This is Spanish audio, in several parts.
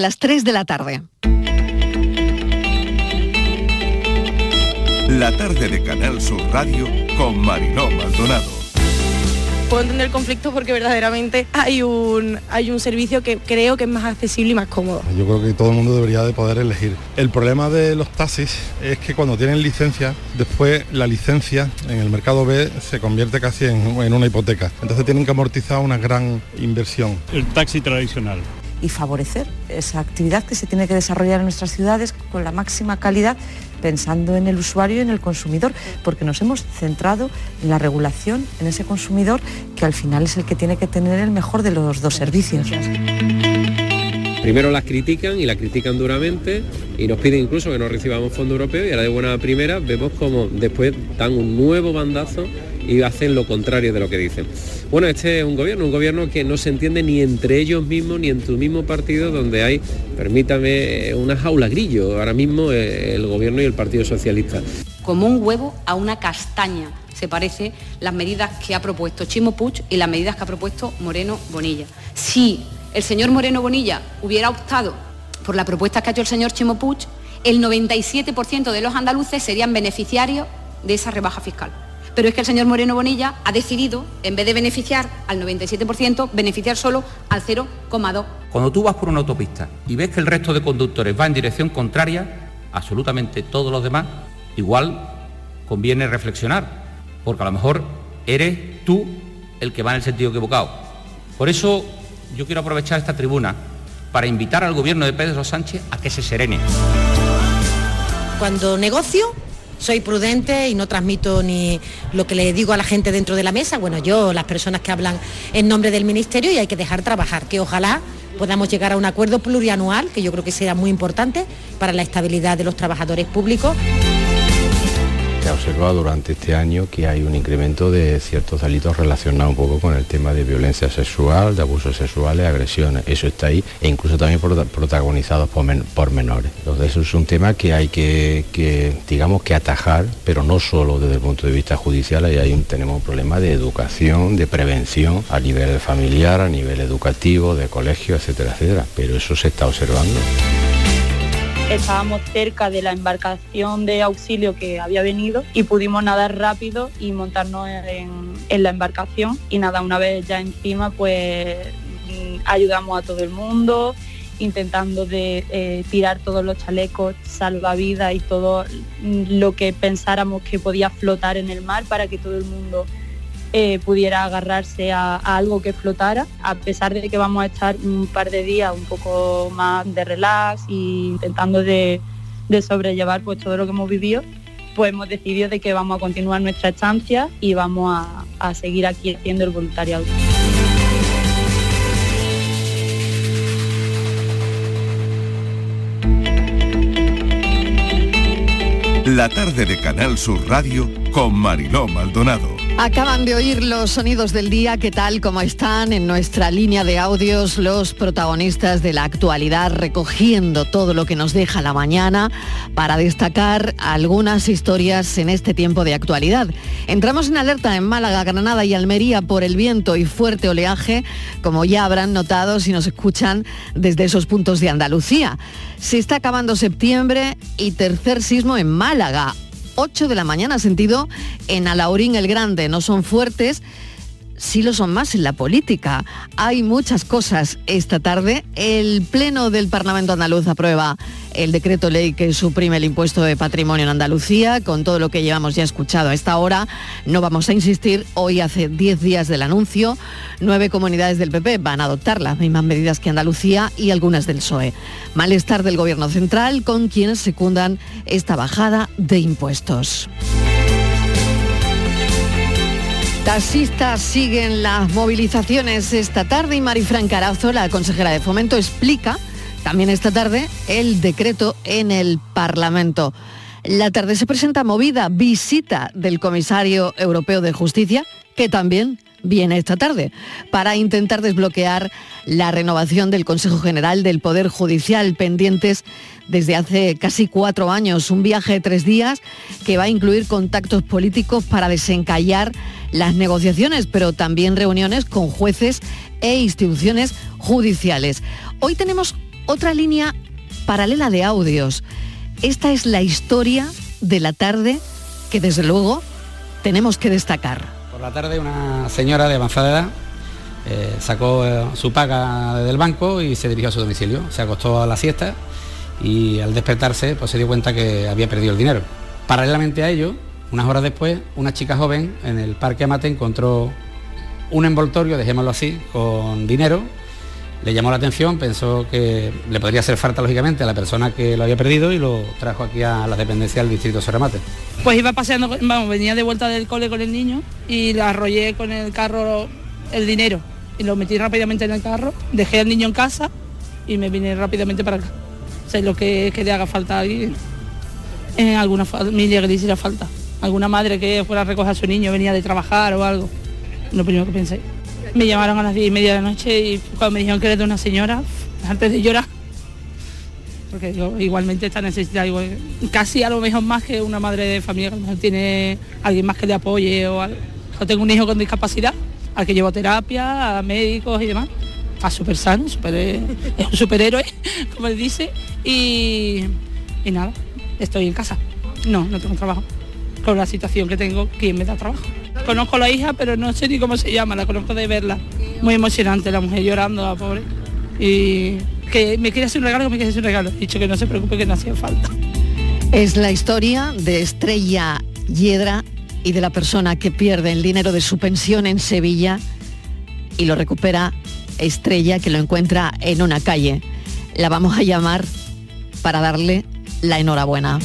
las 3 de la tarde. La tarde de Canal Sur Radio con Mariló Maldonado puedo entender el conflicto porque verdaderamente hay un, hay un servicio que creo que es más accesible y más cómodo. Yo creo que todo el mundo debería de poder elegir. El problema de los taxis es que cuando tienen licencia, después la licencia en el mercado B se convierte casi en, en una hipoteca. Entonces tienen que amortizar una gran inversión. El taxi tradicional y favorecer esa actividad que se tiene que desarrollar en nuestras ciudades con la máxima calidad pensando en el usuario y en el consumidor, porque nos hemos centrado en la regulación, en ese consumidor que al final es el que tiene que tener el mejor de los dos servicios. Primero las critican y la critican duramente y nos piden incluso que no recibamos fondo europeo y ahora de buena primera vemos como después dan un nuevo bandazo y hacen lo contrario de lo que dicen. Bueno, este es un gobierno, un gobierno que no se entiende ni entre ellos mismos ni en tu mismo partido donde hay, permítame, una jaula grillo ahora mismo eh, el gobierno y el Partido Socialista. Como un huevo a una castaña se parece las medidas que ha propuesto Chimo Puig y las medidas que ha propuesto Moreno Bonilla. Si el señor Moreno Bonilla hubiera optado por la propuesta que ha hecho el señor Chimo Puig, el 97% de los andaluces serían beneficiarios de esa rebaja fiscal pero es que el señor Moreno Bonilla ha decidido, en vez de beneficiar al 97%, beneficiar solo al 0,2%. Cuando tú vas por una autopista y ves que el resto de conductores va en dirección contraria, absolutamente todos los demás, igual conviene reflexionar, porque a lo mejor eres tú el que va en el sentido equivocado. Por eso yo quiero aprovechar esta tribuna para invitar al gobierno de Pedro Sánchez a que se serene. Cuando negocio soy prudente y no transmito ni lo que le digo a la gente dentro de la mesa, bueno, yo, las personas que hablan en nombre del Ministerio y hay que dejar trabajar, que ojalá podamos llegar a un acuerdo plurianual, que yo creo que será muy importante para la estabilidad de los trabajadores públicos. Observado durante este año que hay un incremento de ciertos delitos relacionados un poco con el tema de violencia sexual, de abusos sexuales, agresiones. Eso está ahí e incluso también protagonizados por, menores. Entonces eso es un tema que hay que, digamos, que atajar, pero no solo desde el punto de vista judicial, ahí tenemos un problema de educación, de prevención a nivel familiar, a nivel educativo, de colegio, etcétera, etcétera. Pero eso se está observando estábamos cerca de la embarcación de auxilio que había venido y pudimos nadar rápido y montarnos en, la embarcación. Y nada, una vez ya encima pues mm, ayudamos a todo el mundo intentando de eh, tirar todos los chalecos salvavidas y todo lo que pensáramos que podía flotar en el mar para que todo el mundo eh, pudiera agarrarse a, algo que flotara, a pesar de que vamos a estar un par de días un poco más de relax e intentando de, sobrellevar pues todo lo que hemos vivido, pues hemos decidido de que vamos a continuar nuestra estancia y vamos a, a seguir aquí haciendo el voluntariado. La tarde de Canal Sur Radio con Mariló Maldonado. Acaban de oír los sonidos del día, ¿qué tal? ¿Cómo están? En nuestra línea de audios, los protagonistas de la actualidad recogiendo todo lo que nos deja la mañana para destacar algunas historias en este tiempo de actualidad. Entramos en alerta en Málaga, Granada y Almería por el viento y fuerte oleaje, como ya habrán notado si nos escuchan desde esos puntos de Andalucía. Se está acabando septiembre y tercer sismo en Málaga 8 de la mañana, sentido en Alaurín el Grande. No son fuertes, sí lo son más en la política. Hay muchas cosas esta tarde. El Pleno del Parlamento andaluz aprueba el decreto ley que suprime el impuesto de patrimonio en Andalucía, con todo lo que llevamos ya escuchado a esta hora. No vamos a insistir, hoy hace 10 días del anuncio, nueve comunidades del PP van a adoptar las mismas medidas que Andalucía y algunas del PSOE. Malestar del Gobierno central con quienes secundan esta bajada de impuestos. Taxistas siguen las movilizaciones esta tarde y Marifran Carazo, la consejera de Fomento, explica también esta tarde el decreto en el Parlamento. La tarde se presenta movida visita del comisario europeo de justicia, que también viene esta tarde, para intentar desbloquear la renovación del Consejo General del Poder Judicial pendientes desde hace casi cuatro años. Un viaje de tres días que va a incluir contactos políticos para desencallar las negociaciones, pero también reuniones con jueces e instituciones judiciales. Hoy tenemos otra línea paralela de audios. Esta es la historia de la tarde que desde luego tenemos que destacar. Por la tarde una señora de avanzada edad eh, sacó eh, su paga del banco y se dirigió a su domicilio. Se acostó a la siesta y al despertarse pues se dio cuenta que había perdido el dinero. Paralelamente a ello, unas horas después, una chica joven en el parque Amate encontró un envoltorio, dejémoslo así, con dinero. Le llamó la atención, pensó que le podría hacer falta lógicamente a la persona que lo había perdido y lo trajo aquí a la dependencia del distrito Soramate. Pues iba paseando, vamos, venía de vuelta del cole con el niño y le arrollé con el carro el dinero y lo metí rápidamente en el carro, dejé al niño en casa y me vine rápidamente para acá. O sea, lo que, que le haga falta a alguien, en alguna familia que le hiciera falta. Alguna madre que fuera a recoger a su niño, venía de trabajar o algo. Lo primero que pensé. Me llamaron a las diez y media de la noche y cuando me dijeron que era de una señora, antes de llorar, porque igualmente está necesitada igual, casi a lo mejor más que una madre de familia que a lo mejor tiene alguien más que le apoye o algo. Yo tengo un hijo con discapacidad al que llevo terapia, a médicos y demás. A súper sano, super, es un superhéroe, como él dice. Y, y nada, estoy en casa. No, no tengo trabajo. Con la situación que tengo, ¿quién me da trabajo? Conozco la hija, pero no sé ni cómo se llama, la conozco de verla. Muy emocionante, la mujer llorando, la pobre. Y que me quiere hacer un regalo, que me quiere hacer un regalo. Dicho que no se preocupe, que no hacía falta. Es la historia de Estrella Hiedra y de la persona que pierde el dinero de su pensión en Sevilla y lo recupera Estrella, que lo encuentra en una calle. La vamos a llamar para darle la enhorabuena.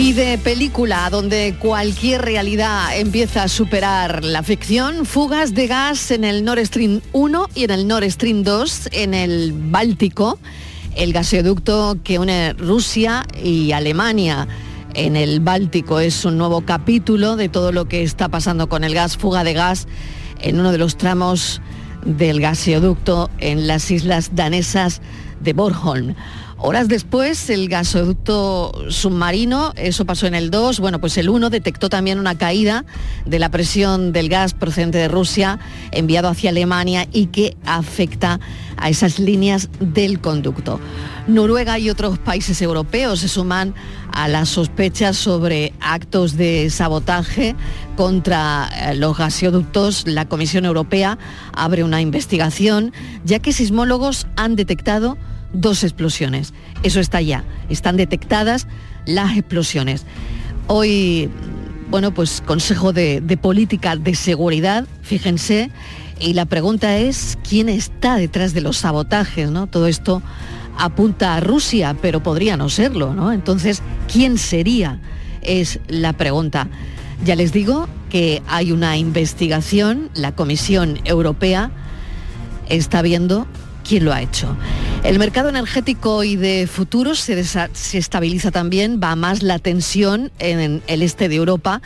Y de película donde cualquier realidad empieza a superar la ficción, fugas de gas en el Nord Stream 1 y en el Nord Stream 2 en el Báltico, el gasoducto que une Rusia y Alemania en el Báltico. Es un nuevo capítulo de todo lo que está pasando con el gas, fuga de gas en uno de los tramos del gasoducto en las islas danesas de Bornholm. Horas después, el gasoducto submarino, eso pasó en el 2, bueno, pues el 1 detectó también una caída de la presión del gas procedente de Rusia enviado hacia Alemania y que afecta a esas líneas del conducto. Noruega y otros países europeos se suman a las sospechas sobre actos de sabotaje contra eh, los gasoductos. La Comisión Europea abre una investigación ya que sismólogos han detectado dos explosiones. Eso está ya, están detectadas las explosiones. Hoy, bueno, pues Consejo de, Política de Seguridad, fíjense, y la pregunta es, ¿quién está detrás de los sabotajes? ¿no? Todo esto apunta a Rusia, pero podría no serlo, ¿no? Entonces, ¿quién sería? Es la pregunta. Ya les digo que hay una investigación, la Comisión Europea está viendo quién lo ha hecho. El mercado energético y de futuros se, estabiliza también, va a más la tensión en el este de Europa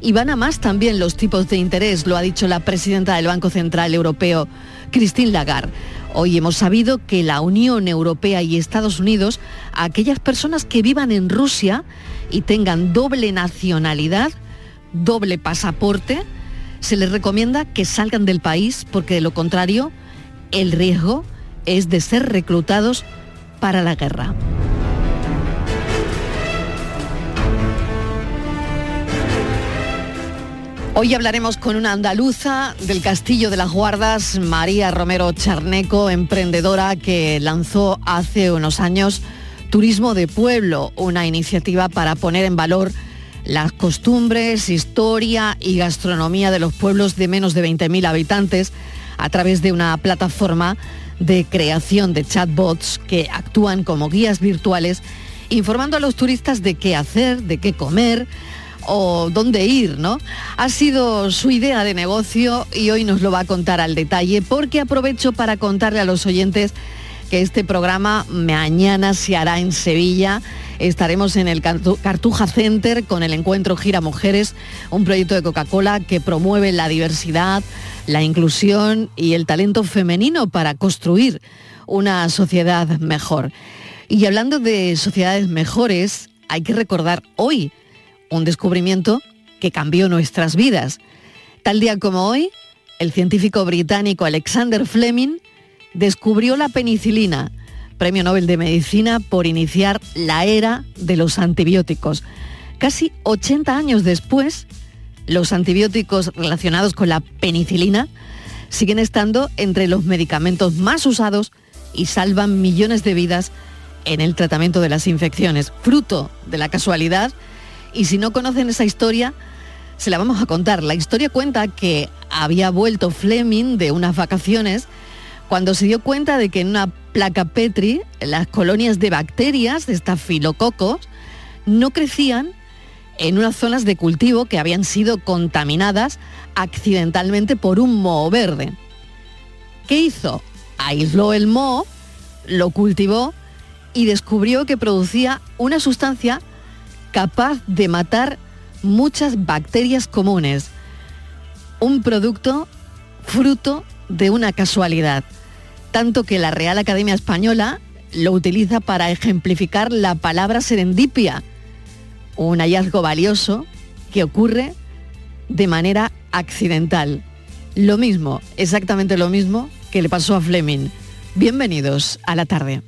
y van a más también los tipos de interés, lo ha dicho la presidenta del Banco Central Europeo, Christine Lagarde. Hoy hemos sabido que la Unión Europea y Estados Unidos, a aquellas personas que vivan en Rusia y tengan doble nacionalidad, doble pasaporte, se les recomienda que salgan del país porque de lo contrario el riesgo es de ser reclutados para la guerra. Hoy hablaremos con una andaluza del Castillo de las Guardas, María Romero Charneco, emprendedora que lanzó hace unos años Turismo de Pueblo, una iniciativa para poner en valor las costumbres, historia y gastronomía de los pueblos de menos de 20.000 habitantes a través de una plataforma de creación de chatbots que actúan como guías virtuales informando a los turistas de qué hacer, de qué comer o dónde ir, ¿no? Ha sido su idea de negocio y hoy nos lo va a contar al detalle porque aprovecho para contarle a los oyentes que este programa mañana se hará en Sevilla. Estaremos en el Cartuja Center con el encuentro Gira Mujeres, un proyecto de Coca-Cola que promueve la diversidad, la inclusión y el talento femenino para construir una sociedad mejor. Y hablando de sociedades mejores, hay que recordar hoy un descubrimiento que cambió nuestras vidas. Tal día como hoy, el científico británico Alexander Fleming descubrió la penicilina, premio Nobel de Medicina por iniciar la era de los antibióticos. Casi 80 años después, los antibióticos relacionados con la penicilina siguen estando entre los medicamentos más usados y salvan millones de vidas en el tratamiento de las infecciones, fruto de la casualidad. Y si no conocen esa historia, se la vamos a contar. La historia cuenta que había vuelto Fleming de unas vacaciones cuando se dio cuenta de que en una placa Petri las colonias de bacterias, de estafilococos, no crecían en unas zonas de cultivo que habían sido contaminadas accidentalmente por un moho verde. ¿Qué hizo? Aisló el moho, lo cultivó y descubrió que producía una sustancia capaz de matar muchas bacterias comunes. Un producto fruto de una casualidad, tanto que la Real Academia Española lo utiliza para ejemplificar la palabra serendipia, un hallazgo valioso que ocurre de manera accidental. Lo mismo, exactamente lo mismo que le pasó a Fleming. Bienvenidos a la tarde.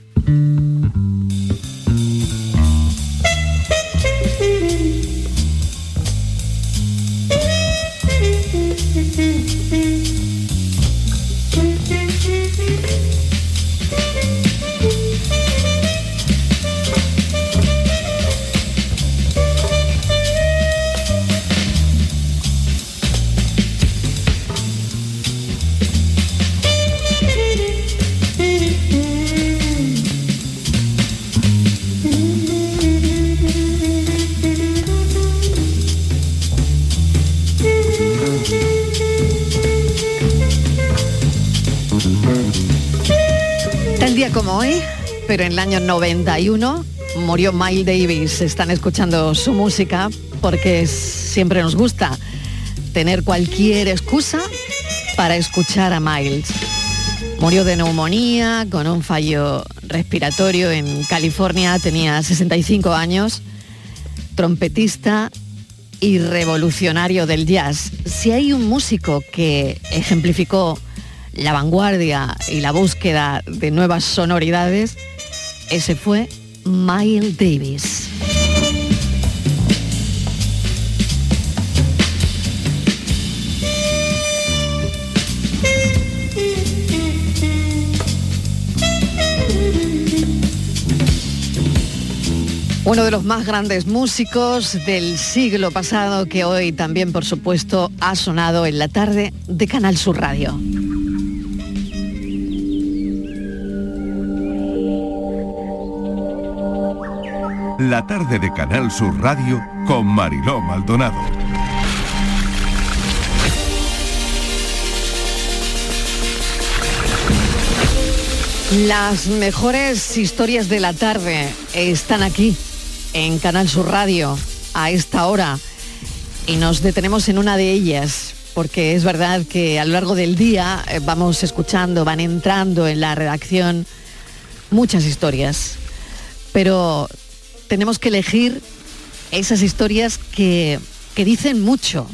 Año 91, murió Miles Davis. Están escuchando su música porque siempre nos gusta tener cualquier excusa para escuchar a Miles. Murió de neumonía con un fallo respiratorio en California, tenía 65 años, trompetista y revolucionario del jazz. Si hay un músico que ejemplificó la vanguardia y la búsqueda de nuevas sonoridades, ese fue Miles Davis. Uno de los más grandes músicos del siglo pasado que hoy también, por supuesto, ha sonado en la tarde de Canal Sur Radio. La tarde de Canal Sur Radio con Mariló Maldonado. Las mejores historias de la tarde están aquí, en Canal Sur Radio, a esta hora. Y nos detenemos en una de ellas, porque es verdad que a lo largo del día eh, vamos escuchando, van entrando en la redacción muchas historias. Pero tenemos que elegir esas historias que, que dicen mucho.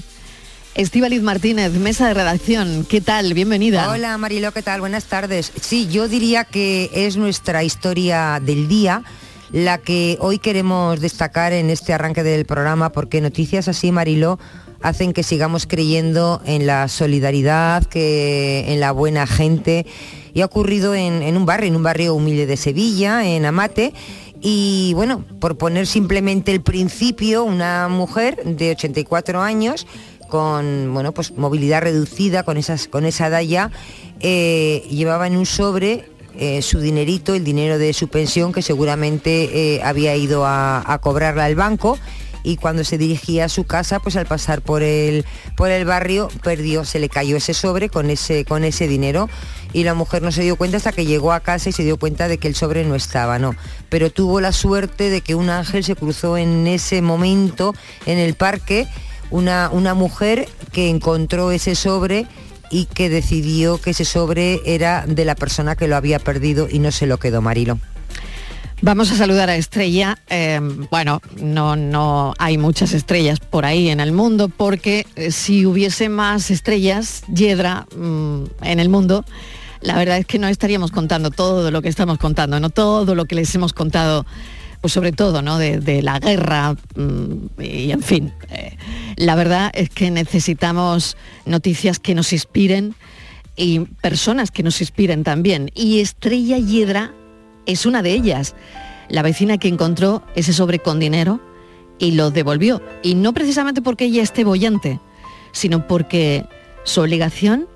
Estíbaliz Martínez, mesa de redacción, ¿qué tal? Bienvenida. Hola Marilo, ¿qué tal? Buenas tardes. Sí, yo diría que es nuestra historia del día la que hoy queremos destacar en este arranque del programa porque noticias así, Marilo, hacen que sigamos creyendo en la solidaridad, que en la buena gente. Y ha ocurrido en un barrio, en un barrio humilde de Sevilla, en Amate, y bueno, por poner simplemente el principio, una mujer de 84 años con bueno, pues movilidad reducida, con, esas, con esa edad eh, llevaba en un sobre eh, su dinerito, el dinero de su pensión, que seguramente eh, había ido a, a cobrarla al banco y cuando se dirigía a su casa, pues al pasar por el, por el barrio, perdió, se le cayó ese sobre con ese, con ese dinero y la mujer no se dio cuenta hasta que llegó a casa y se dio cuenta de que el sobre no estaba, no. Pero tuvo la suerte de que un ángel se cruzó en ese momento en el parque, una, una mujer que encontró ese sobre y que decidió que ese sobre era de la persona que lo había perdido y no se lo quedó Marilo. Vamos a saludar a Estrella. Eh, bueno, no, no hay muchas estrellas por ahí en el mundo, porque eh, si hubiese más estrellas, Yedra, mm, en el mundo, la verdad es que no estaríamos contando todo lo que estamos contando, no todo lo que les hemos contado, pues sobre todo, ¿no? De, la guerra mm, y en fin. eh, la verdad es que necesitamos noticias que nos inspiren y personas que nos inspiren también. Y Estrella Yedra es una de ellas, la vecina que encontró ese sobre con dinero y lo devolvió. Y no precisamente porque ella esté bollante, sino porque su obligación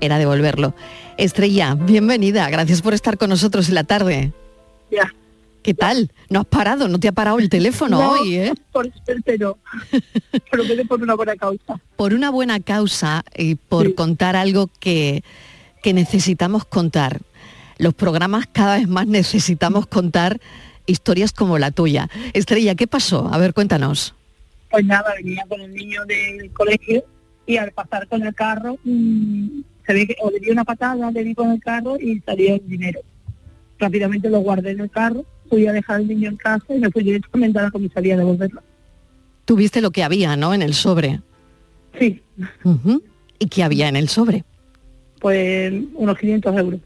era devolverlo. Estrella, bienvenida, gracias por estar con nosotros en la tarde. Ya. ¿Qué tal? ¿No has parado? ¿No te ha parado el teléfono No, hoy, eh? Por suerte no. Pero que por una buena causa. Por una buena causa y por contar algo que, que necesitamos contar. Los programas cada vez más necesitamos contar historias como la tuya. Estrella, ¿qué pasó? A ver, cuéntanos. Pues nada, venía con el niño del colegio y al pasar con el carro, mm, se ve que o le di una patada, le di con el carro y salió el dinero. Rápidamente lo guardé en el carro, fui a dejar al niño en casa y me fui directamente a la comisaría a devolverlo. Tuviste lo que había, ¿no? En el sobre. Sí. ¿Y qué había en el sobre? Pues unos 500 euros.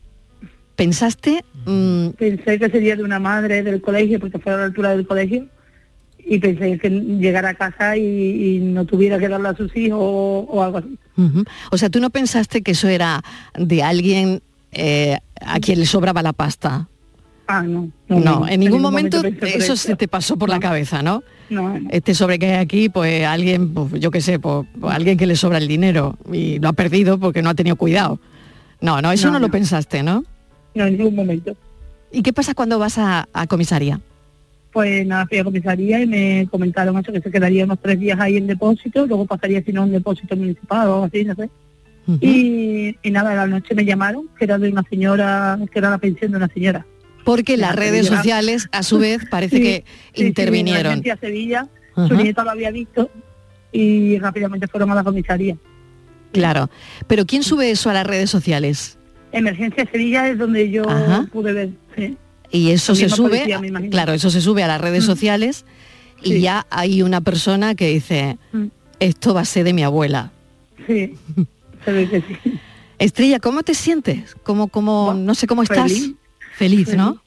¿Pensaste? mm, Pensé que sería de una madre del colegio, porque fue a la altura del colegio, y pensé que llegara a casa y, y no tuviera que darle a sus hijos o, o algo así. O sea, tú no pensaste que eso era de alguien eh, a quien le sobraba la pasta. Ah, no. No, en ningún momento, eso se te pasó por la cabeza, ¿no? No, no. Este sobre que hay aquí, pues alguien, pues, yo qué sé, pues, pues, alguien que le sobra el dinero y lo ha perdido porque no ha tenido cuidado. No, no, eso no, No, lo pensaste, ¿no? No, en ningún momento. ¿Y qué pasa cuando vas a, a comisaría? Pues nada, fui a comisaría y me comentaron eso, que se quedaría unos tres días ahí en depósito, luego pasaría si no a un depósito municipal o algo así, no sé. y, y nada, a la noche me llamaron, que era de una señora, que era la pensión de una señora. Porque las redes sociales, a su vez, parece Sí, que sí, sí, intervinieron. agencia Sevilla, su nieta lo había visto y rápidamente fueron a la comisaría. Claro. Pero ¿quién sube eso a las redes sociales? Emergencia Sevilla es donde yo Ajá. pude ver, sí. Y eso se sube, policía, claro, eso se sube a las redes Mm. sociales y ya hay una persona que dice, Mm. esto va a ser de mi abuela. Sí, se ve que sí. Estrella, ¿cómo te sientes? ¿Cómo, cómo, no sé cómo estás? feliz. Feliz, ¿no?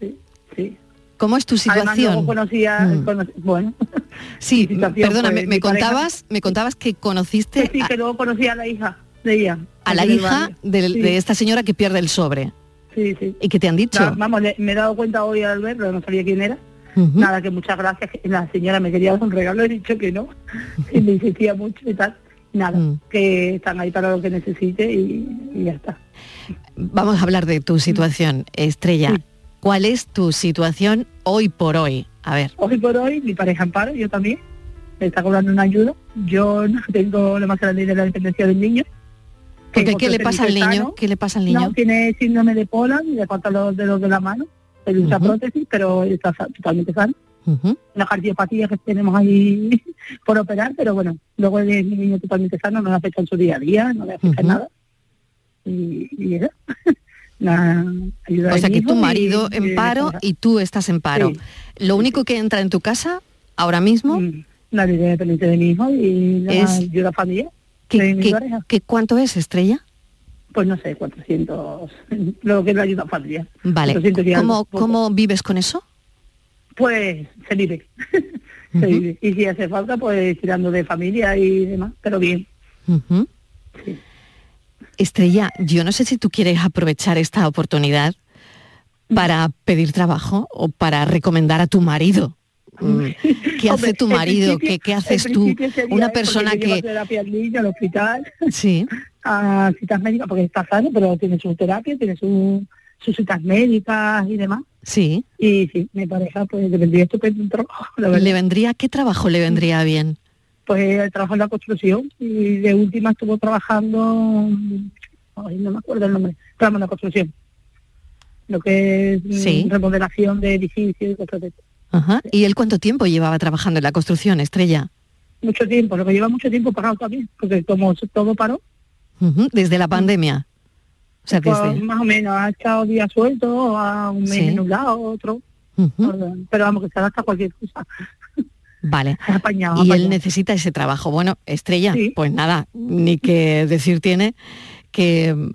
Sí, sí. ¿Cómo es tu Además, situación? conocía, Mm. conocí- bueno, Sí, perdona, me, contabas, me contabas que conociste sí, sí, que luego conocí a la hija de ella. A la hija Sí, de esta señora que pierde el sobre. Sí, sí. ¿Y qué te han dicho? Vamos, le- me he dado cuenta hoy al verlo, no sabía quién era. Nada, que muchas gracias. que La señora me quería dar un regalo, he dicho que no. Y me insistía mucho y tal. Nada, Mm. que están ahí para lo que necesite y, y ya está. Vamos a hablar de tu situación, Estrella. ¿Cuál es tu situación hoy por hoy? A ver. Hoy por hoy, mi pareja Amparo, yo también, me está cobrando una ayuda. Yo no tengo lo más grande de la dependencia del niño. Porque ¿qué le pasa al niño? sano. ¿Qué le pasa al niño? No, tiene síndrome de Poland y le faltan los dedos de la mano. Él usa prótesis, pero está totalmente sano. Ujú. Una cardiopatía que tenemos ahí por operar, pero bueno, luego es mi niño totalmente sano, no le afecta en su día a día, no le afecta nada. Y, y eso. Ayuda O sea que tu y- marido y en paro pareja. y tú estás en paro. Sí. Lo único que entra en tu casa ahora mismo La ley de de mi hijo y la Es- ayuda familiar ¿qué, cuánto es, Estrella? Pues no sé, 400, lo que es la ayuda familiar. Vale. 400 y algo, ¿Cómo. ¿Cómo vives con eso? Pues se vive. se vive. Y si hace falta, pues tirando de familia y demás, pero bien. Estrella, yo no sé si tú quieres aprovechar esta oportunidad para pedir trabajo o para recomendar a tu marido. Mm, ¿Qué hace Hombre, tu marido? ¿Qué, qué haces tú? Una persona que... terapia al niño, al hospital, Sí, a citas médicas, porque está sano, pero tiene su terapia, tiene su, sus citas médicas y demás. sí. Y sí, mi pareja, pues le vendría estupendo un trabajo, la. ¿Le vendría, qué trabajo le vendría bien? pues él trabaja en la construcción y de última estuvo trabajando, ay, no me acuerdo el nombre, trabajando en la construcción. Lo que es mm, Sí. remodelación de edificios y cosas de eso. Ajá. ¿Y él cuánto tiempo llevaba trabajando en la construcción, Estrella? Mucho tiempo, lo que lleva mucho tiempo parado también, porque como todo paró, Desde la pandemia. O sea, pues, desde... más o menos ha echado días sueltos, a un mes Sí. en un lado, otro. Pero vamos, que se adapta a cualquier cosa. Vale. Apañado, y él necesita ese trabajo. Bueno, Estrella, pues nada, ni que decir tiene que mm,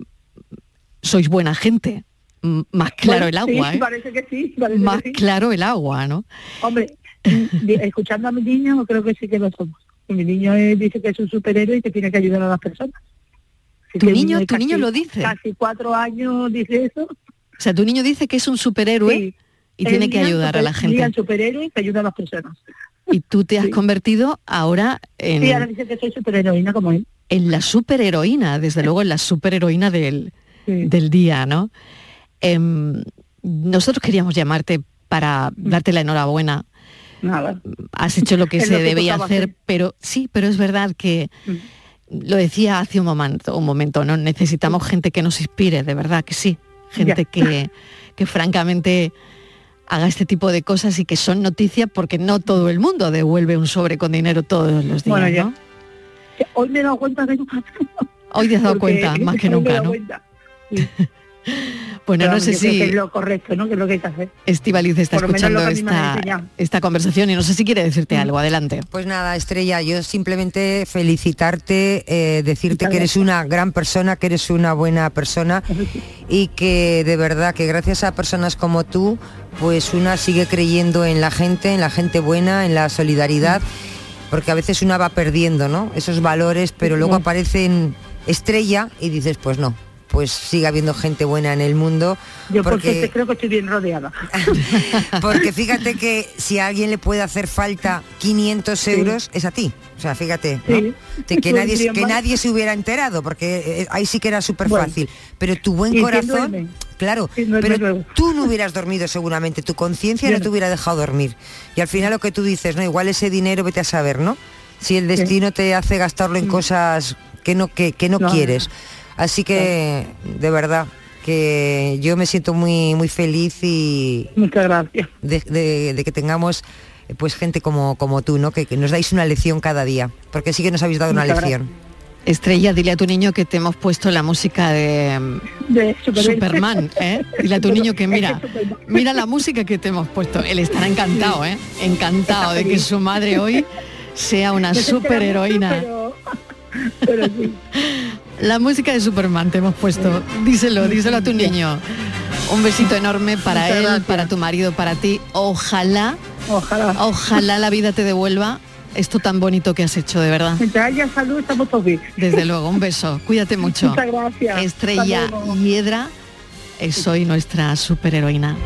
sois buena gente. Más claro el agua, sí, ¿eh? parece que sí, parece Más que sí. claro el agua, ¿no? Hombre, escuchando a mi niño, creo que sí que lo somos. Mi niño eh, dice que es un superhéroe y que tiene que ayudar a las personas. Así ¿Tu niño- tu niño lo dice? Casi cuatro años dice eso. O sea, tu niño dice que es un superhéroe Sí. y tiene que ayudar a la gente. superhéroe y que ayuda a las personas. Y tú te has convertido ahora en, Sí, ahora dice que soy superheroína como él. en la superheroína, desde luego en la superheroína del, del día, ¿no? Em, nosotros queríamos llamarte para darte la enhorabuena. Nada. Has hecho lo que Es se lo que debía hacer, hacer. pero sí, pero es verdad que lo decía hace un momento, un momento, ¿no? Necesitamos gente que nos inspire, de verdad que sí. Gente que, que francamente haga este tipo de cosas y que son noticias porque no todo el mundo devuelve un sobre con dinero todos los días, Bueno, ya. ¿no? Hoy me he dado cuenta no Hoy te has dado Porque cuenta, más que nunca, ¿no? Bueno, Pero no sé yo creo que si es lo correcto, ¿no? Que es lo que hay que hacer. Estivaliz está escuchando esta, conversación y no sé si quiere decirte algo. Adelante. Pues nada, Estrella, yo simplemente felicitarte, eh, decirte que eres una gran persona, que eres una buena persona y que de verdad que gracias a personas como tú, pues una sigue creyendo en la gente, en la gente buena, en la solidaridad, porque a veces una va perdiendo, ¿no? Esos valores, pero luego aparecen estrella y dices, pues no, pues sigue habiendo gente buena en el mundo. Yo porque- creo que estoy bien rodeada. porque fíjate que si a alguien le puede hacer falta 500 euros, es a ti. O sea, fíjate, que, nadie, que nadie se hubiera enterado, porque eh, ahí sí que era súper Bueno. fácil. Pero tu buen corazón, claro, Sí, pero luego. tú no hubieras dormido seguramente, tu conciencia no no. te hubiera dejado dormir. Y al final lo que tú dices, ¿no? Igual ese dinero vete a saber, ¿no? Si el destino te hace gastarlo en cosas que no, que, que Mm. No. quieres. Así que, de verdad, que yo me siento muy, muy feliz y Muchas gracias. de, de- de que tengamos eh, pues gente como, como tú, ¿no? Que, que nos dais una lección cada día, porque sí que nos habéis dado una lección. Estrella, dile a tu niño que te hemos puesto la música de De Superman. Superman, ¿eh? Dile a tu niño que mira, mira la música que te hemos puesto. Él estará encantado, ¿eh? Encantado de que su madre hoy sea una superheroína. Pero sí. La música de Superman te hemos puesto. Díselo, díselo a tu niño. Un besito enorme para Muchas él, gracias. para tu marido, para ti. Ojalá, Ojalá. ojalá la vida te devuelva esto tan bonito que has hecho, de verdad. Mientras haya salud, estamos todos bien. Desde luego, un beso. Cuídate mucho. Muchas gracias. Estrella. Hiedra es hoy nuestra superheroína.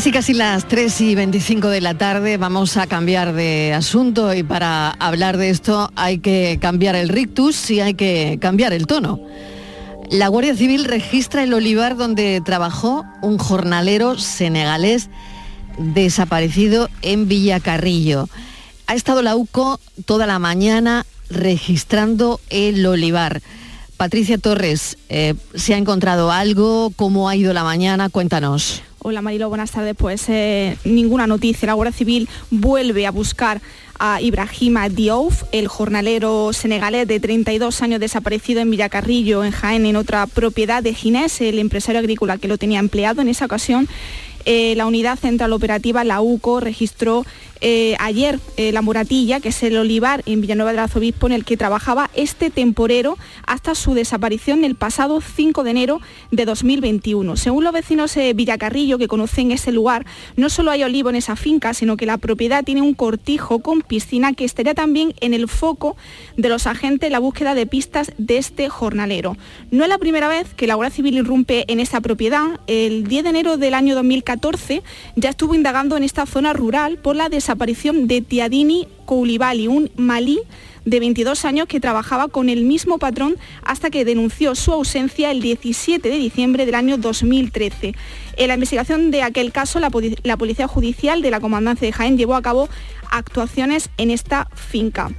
Casi casi las 3 y 25 de la tarde vamos a cambiar de asunto y para hablar de esto hay que cambiar el rictus y hay que cambiar el tono. La Guardia Civil registra el olivar donde trabajó un jornalero senegalés desaparecido en Villacarrillo. Ha estado la UCO toda la mañana registrando el olivar. Patricia Torres, eh, ¿se ha encontrado algo? ¿Cómo ha ido la mañana? Cuéntanos. Hola Marilo, buenas tardes. Pues eh, ninguna noticia. La Guardia Civil vuelve a buscar a Ibrahima Diouf, el jornalero senegalés de 32 años desaparecido en Villacarrillo, en Jaén, en otra propiedad de Ginés, el empresario agrícola que lo tenía empleado en esa ocasión. Eh, la unidad central operativa, la UCO, registró eh, ayer eh, la Muratilla, que es el olivar en Villanueva del Arzobispo, en el que trabajaba este temporero hasta su desaparición el pasado 5 de enero de 2021. Según los vecinos de Villacarrillo, que conocen ese lugar, no solo hay olivo en esa finca, sino que la propiedad tiene un cortijo con piscina que estaría también en el foco de los agentes en la búsqueda de pistas de este jornalero. No es la primera vez que la Guardia Civil irrumpe en esta propiedad. El 10 de enero del año 2014 ya estuvo indagando en esta zona rural por la desaparición de Tiadini Koulibaly, un malí de 22 años que trabajaba con el mismo patrón hasta que denunció su ausencia el 17 de diciembre del año 2013. En la investigación de aquel caso, la Policía Judicial de la Comandancia de Jaén llevó a cabo actuaciones en esta finca.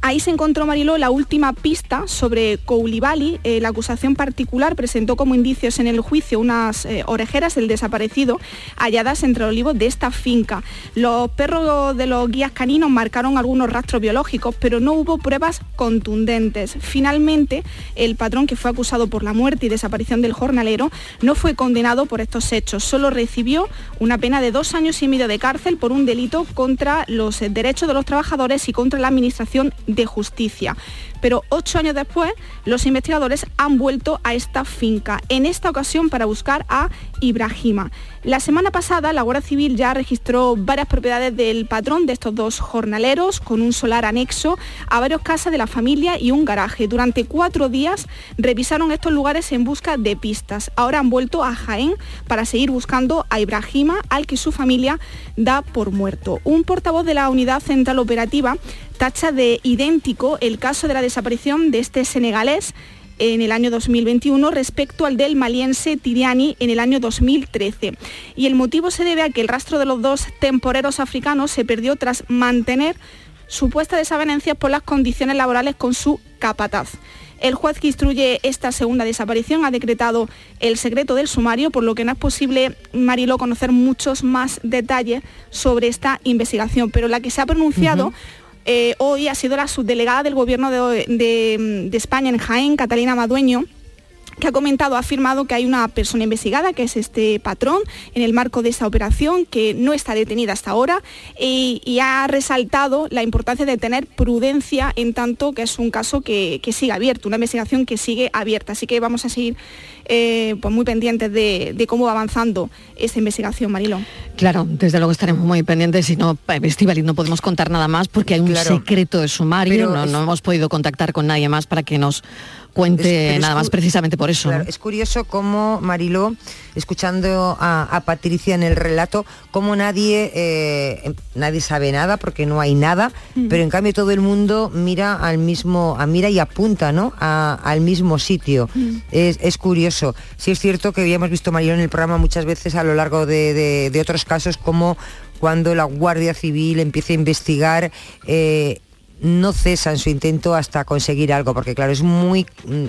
Ahí se encontró Mariló la última pista sobre Koulibaly. Eh, la acusación particular presentó como indicios en el juicio unas eh, orejeras del desaparecido halladas entre olivos de esta finca. Los perros de los guías caninos marcaron algunos rastros biológicos, pero no hubo pruebas contundentes. Finalmente, el patrón que fue acusado por la muerte y desaparición del jornalero no fue condenado por estos hechos, solo recibió una pena de dos años y medio de cárcel por un delito contra los derechos de los trabajadores y contra la Administración de Justicia. Pero ocho años después, los investigadores han vuelto a esta finca, en esta ocasión para buscar a Ibrahima. La semana pasada, la Guardia Civil ya registró varias propiedades del patrón de estos dos jornaleros, con un solar anexo a varias casas de la familia y un garaje. Durante cuatro días revisaron estos lugares en busca de pistas. Ahora han vuelto a Jaén para seguir buscando a Ibrahima, al que su familia da por muerto. Un portavoz de la Unidad Central Operativa tacha de idéntico el caso de la desaparición de este senegalés en el año 2021 respecto al del maliense Tiriani en el año 2013. Y el motivo se debe a que el rastro de los dos temporeros africanos se perdió tras mantener supuestas desavenencias por las condiciones laborales con su capataz. El juez que instruye esta segunda desaparición ha decretado el secreto del sumario, por lo que no es posible, Marilo, conocer muchos más detalles sobre esta investigación. Pero la que se ha pronunciado eh, hoy ha sido la subdelegada del Gobierno de, España en Jaén, Catalina Madueño, que ha comentado, ha afirmado que hay una persona investigada, que es este patrón, en el marco de esta operación, que no está detenida hasta ahora, y, ha resaltado la importancia de tener prudencia en tanto que es un caso que, que sigue abierto, una investigación que sigue abierta. Así que vamos a seguir eh, pues muy pendientes de, cómo va avanzando esta investigación, Marilo. Claro, desde luego estaremos muy pendientes y no, Estivali, no podemos contar nada más porque hay un secreto de sumario, no, no hemos podido contactar con nadie más para que nos cuente nada más precisamente por eso. Es curioso cómo Mariló, escuchando a, Patricia en el relato, cómo nadie, eh, nadie sabe nada porque no hay nada, mm. pero en cambio todo el mundo mira al mismo, a mira y apunta ¿no? al mismo sitio. Mm. Es, curioso. Sí es cierto que habíamos visto Mariló en el programa muchas veces a lo largo de, otros casos como cuando la Guardia Civil empieza a investigar eh, no cesan su intento hasta conseguir algo, porque claro, es muy... Mm,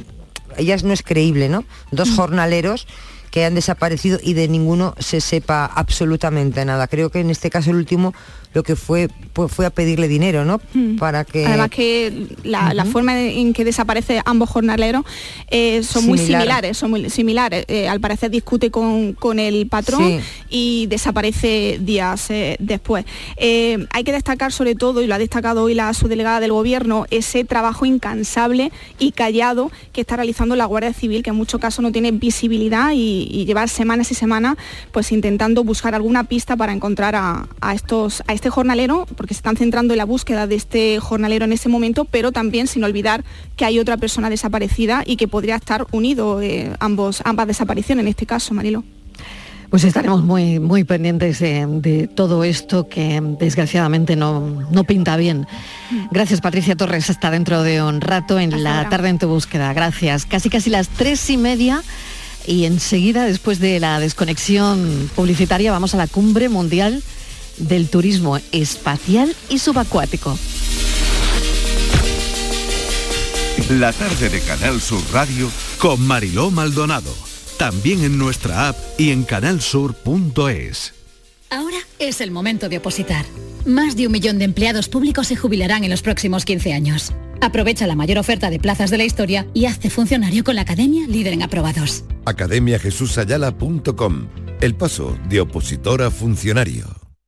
ellas no es creíble, ¿no? Dos mm. jornaleros que han desaparecido y de ninguno se sepa absolutamente nada. Creo que en este caso el último lo que fue pues fue a pedirle dinero, ¿no? Mm. Para que además que la, forma en que desaparece ambos jornaleros eh, son muy similares, son muy similares. Eh, al parecer discute con, el patrón y desaparece días eh, después. hay que destacar sobre todo, y lo ha destacado hoy la subdelegada del gobierno, ese trabajo incansable y callado que está realizando la Guardia Civil, que en muchos casos no tiene visibilidad y, llevar semanas y semanas pues intentando buscar alguna pista para encontrar a, estos este jornalero, porque se están centrando en la búsqueda de este jornalero en ese momento, pero también sin olvidar que hay otra persona desaparecida y que podría estar unido eh, ambos, ambas desapariciones, en este caso, Marilo. Pues estaremos muy, muy pendientes de, todo esto que desgraciadamente no, no, pinta bien. Gracias Patricia Torres, hasta dentro de un rato en la tarde en tu búsqueda. Gracias. Casi casi las tres y media y enseguida, después de la desconexión publicitaria, vamos a la cumbre mundial del turismo espacial y subacuático. La tarde de Canal Sur Radio con Mariló Maldonado. También en nuestra app y en canalsur.es. Ahora es el momento de opositar. Más de un millón de empleados públicos se jubilarán en los próximos 15 años. Aprovecha la mayor oferta de plazas de la historia y hazte funcionario con la Academia Líder en Aprobados. academiajesusayala.com El paso de opositor a funcionario.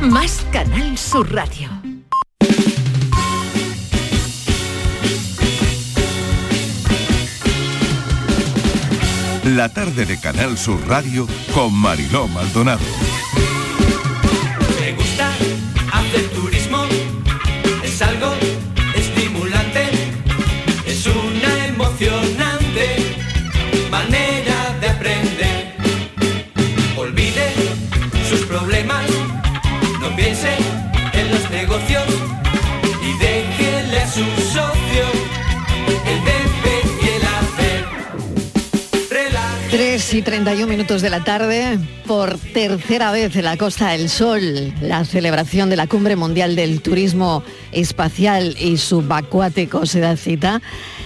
más Canal Sur Radio. La tarde de Canal Sur Radio con Mariló Maldonado. 3 y 31 minutos de la tarde, por tercera vez en la Costa del Sol, la celebración de la Cumbre Mundial del Turismo Espacial y Subacuático se da cita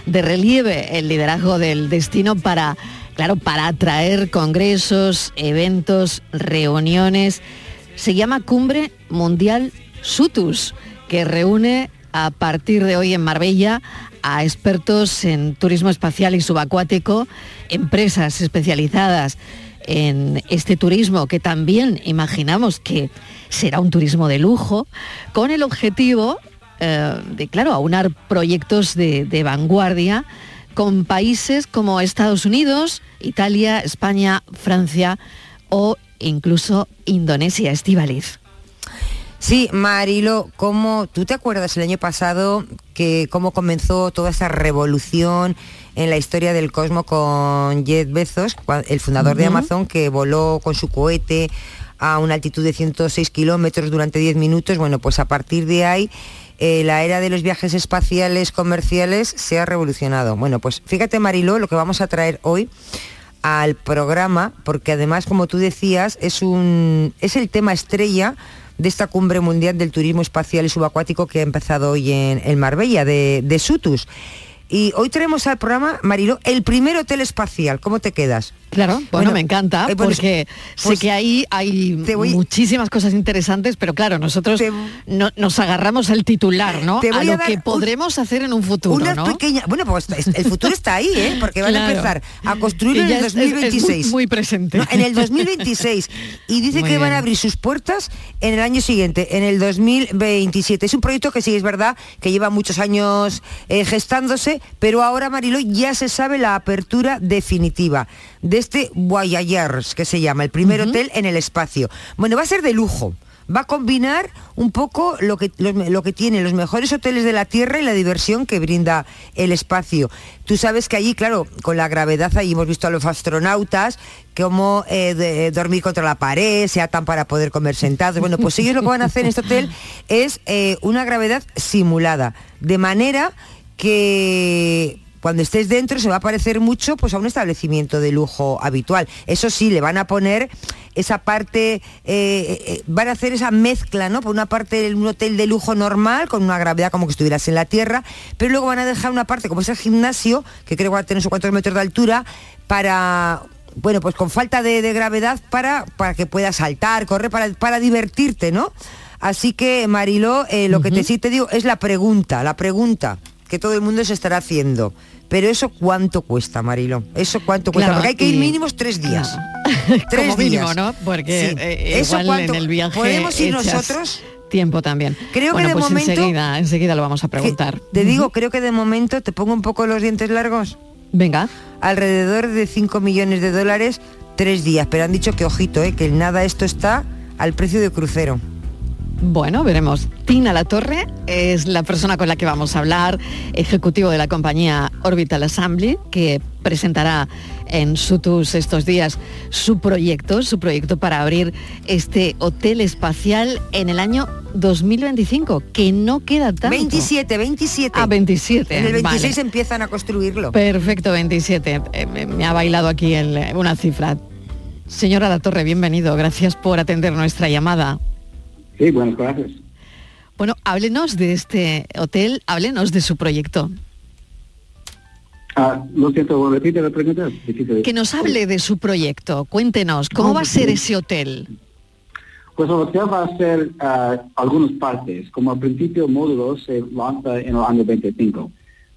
de relieve el liderazgo del destino para, claro, para atraer congresos, eventos, reuniones. Se llama Cumbre Mundial SUTUS, que reúne a partir de hoy en Marbella a expertos en turismo espacial y subacuático, empresas especializadas en este turismo que también imaginamos que será un turismo de lujo, con el objetivo eh, de, claro, aunar proyectos de, de vanguardia con países como Estados Unidos, Italia, España, Francia o incluso Indonesia, Estivaliz. Sí, Marilo, ¿cómo, ¿tú te acuerdas el año pasado que cómo comenzó toda esa revolución en la historia del cosmos con Jeff Bezos, el fundador de. Amazon, que voló con su cohete a una altitud de 106 kilómetros durante 10 minutos? Bueno, pues a partir de ahí eh, la era de los viajes espaciales comerciales se ha revolucionado. Bueno, pues fíjate Marilo, lo que vamos a traer hoy al programa, porque además, como tú decías, es, un, es el tema estrella de esta cumbre mundial del turismo espacial y subacuático que ha empezado hoy en, en Marbella, de, de Sutus. Y hoy traemos al programa, Marilo, el primer hotel espacial. ¿Cómo te quedas? Claro, bueno, me encanta eh, bueno, porque pues, sé que ahí hay muchísimas cosas interesantes, pero claro, nosotros no- nos agarramos al titular, ¿no? Te A voy a lo dar que un- podremos hacer en un futuro, Una ¿no? pequeña, bueno, pues es- el futuro está ahí, ¿eh? Porque van a empezar a construir en el es- es- es muy- 2026. muy presente. No, en el 2026. Y dice Muy que van a abrir sus puertas en el año siguiente, en el 2027. Es un proyecto que sí es verdad que lleva muchos años eh, gestándose, pero ahora, Marilo, ya se sabe la apertura definitiva de este Voyagers, que se llama, el primer hotel en el espacio. Bueno, va a ser de lujo. Va a combinar un poco lo que, lo, lo que tienen los mejores hoteles de la Tierra y la diversión que brinda el espacio. Tú sabes que allí, claro, con la gravedad, allí hemos visto a los astronautas cómo eh, de- dormir contra la pared, se atan para poder comer sentados. Bueno, pues ellos lo que van a hacer en este hotel es eh, una gravedad simulada, de manera que cuando estés dentro se va a parecer mucho pues a un establecimiento de lujo habitual. Eso sí, le van a poner esa parte, eh, eh, van a hacer esa mezcla, ¿no? Por una parte un hotel de lujo normal, con una gravedad como que estuvieras en la tierra, pero luego van a dejar una parte como es el gimnasio, que creo que va a tener no sé cuántos metros de altura, para bueno, pues con falta de, de gravedad para, para que puedas saltar, correr, para, para divertirte, ¿no? Así que, Mariló, eh, lo que te sí te digo es la pregunta, la pregunta que todo el mundo se estará haciendo. Pero eso cuánto cuesta, Marilo. Eso cuánto cuesta. Claro, Porque hay que ir mínimos tres días. Como mínimo, días. ¿no? Porque Sí. eh, Eso igual cuánto- en el viaje ¿Podemos ir nosotros? tiempo también. Creo que de pues momento- enseguida, enseguida lo vamos a preguntar. Te digo, creo que de momento te pongo un poco los dientes largos. Venga. Alrededor de 5 millones de dólares, tres días. Pero han dicho que ojito, eh, que nada esto está al precio de crucero. Bueno, veremos. Tina La Torre es la persona con la que vamos a hablar, ejecutivo de la compañía Orbital Assembly, que presentará en Sutus estos días su proyecto, su proyecto para abrir este hotel espacial en el año 2025, que no queda tanto. 27, 27. Ah, 27. En el 26 vale. empiezan a construirlo. Perfecto, 27. Eh, me, me ha bailado aquí el- una cifra. Señora La Torre, bienvenido. Gracias por atender nuestra llamada. Sí, buenas gracias. Bueno, háblenos de este hotel, háblenos de su proyecto. Ah, lo siento, repite la pregunta. Que nos hable de su proyecto, cuéntenos, ¿cómo va a ser ese hotel? Pues el hotel va a ser ah, algunas partes. Como al principio módulo se lanza en el año 25,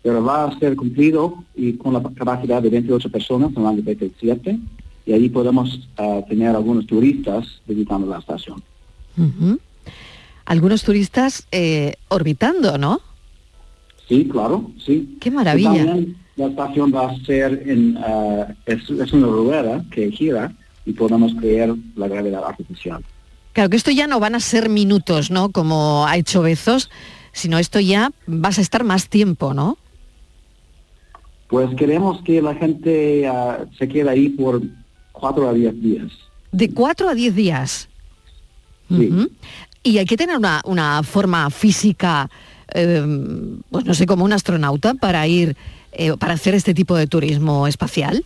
pero va a ser cumplido y con la capacidad de 28 personas en el año 27 y ahí podemos ah, tener algunos turistas visitando la estación. Algunos turistas eh, orbitando, ¿no? Sí, claro, sí. Qué maravilla. También la estación va a ser en, ah, es, es una rueda que gira y podemos crear la gravedad artificial. Claro que esto ya no van a ser minutos, ¿no? Como ha hecho Bezos, sino esto ya vas a estar más tiempo, ¿no? Pues queremos que la gente ah, se quede ahí por cuatro a diez días. De cuatro a diez días. Ujú. Y hay que tener una, una forma física, eh, pues no sé, como un astronauta para ir, eh, para hacer este tipo de turismo espacial.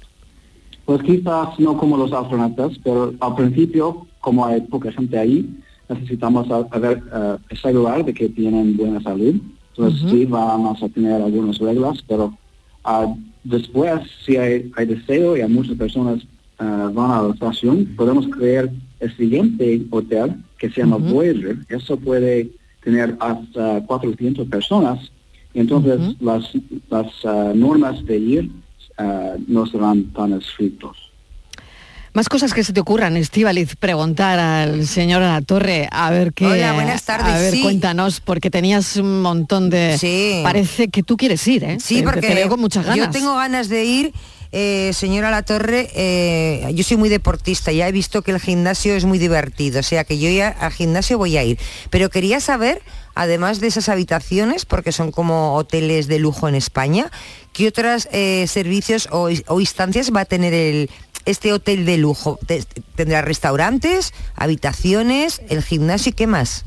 Pues quizás no como los astronautas, pero al principio, como hay poca gente ahí, necesitamos a ver, ah, asegurar de que tienen buena salud. Entonces Ujú. sí vamos a tener algunas reglas, pero ah, después, si hay, hay deseo y hay muchas personas van a la estación, podemos crear el siguiente hotel que se llama Voyager. Eso puede tener hasta 400 personas. Y entonces las, las ah, normas de ir ah, no serán tan estrictos. Más cosas que se te ocurran, Estíbaliz, preguntar al señor a la torre, a ver qué... Hola, buenas tardes, A ver, sí. cuéntanos, porque tenías un montón de... Parece que tú quieres ir, ¿eh? Sí, Te- porque te veo con muchas ganas. yo tengo ganas de ir. Eh, señora La Torre, eh, yo soy muy deportista, ya he visto que el gimnasio es muy divertido, o sea que yo ya al gimnasio voy a ir. Pero quería saber, además de esas habitaciones, porque son como hoteles de lujo en España, ¿qué otros servicios o, instancias va a tener este hotel de lujo? Te- ¿Tendrá restaurantes, habitaciones, el gimnasio y qué más?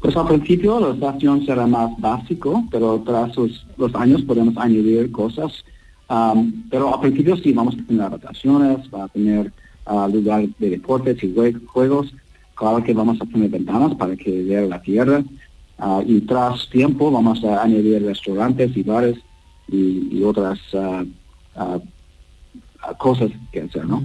Pues al principio la estación será más básico, pero tras los años podemos añadir cosas. Am, pero al principio sí vamos a tener habitaciones, va a tener ah, lugar de deportes y jue- juegos. Claro que vamos a tener ventanas para que vea la tierra. Ah, y tras tiempo vamos a añadir restaurantes y bares y, y otras ah, cosas que hacer, ¿no?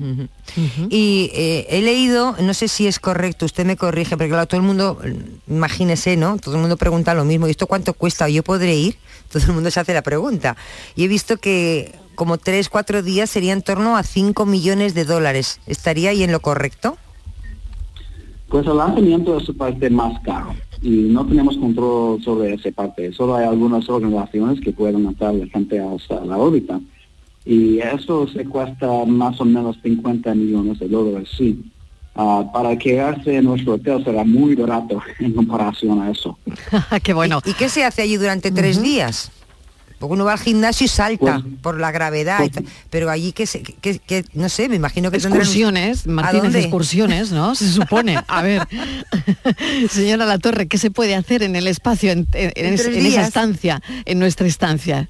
Y eh, he leído, no sé si es correcto, usted me corrige, porque claro, todo el mundo, imagínese, ¿no? Todo el mundo pregunta lo mismo, ¿y esto cuánto cuesta? ¿Yo podré ir? Todo el mundo se hace la pregunta. Y he visto que como tres, cuatro días sería en torno a 5 millones de dólares. ¿Estaría ahí en lo correcto? Pues el lanzamiento es su parte más caro y no tenemos control sobre esa parte. Solo hay algunas organizaciones que pueden lanzar la gente hasta la órbita. Y eso se cuesta más o menos 50 millones de dólares, sí. Ah, para quedarse en nuestro hotel será muy barato en comparación a eso. Qué bueno. ¿Y qué se hace allí durante tres días? Porque uno va al gimnasio y salta Pues- por la gravedad, tal, pero allí que, se, que, que- no sé, me imagino que tendrán- Excursiones, ¿A Martínez, excursiones, ¿no? Se supone. A ver, señora La Torre, ¿qué se puede hacer en el espacio, en, en- en En es- tres en esa estancia, en nuestra estancia?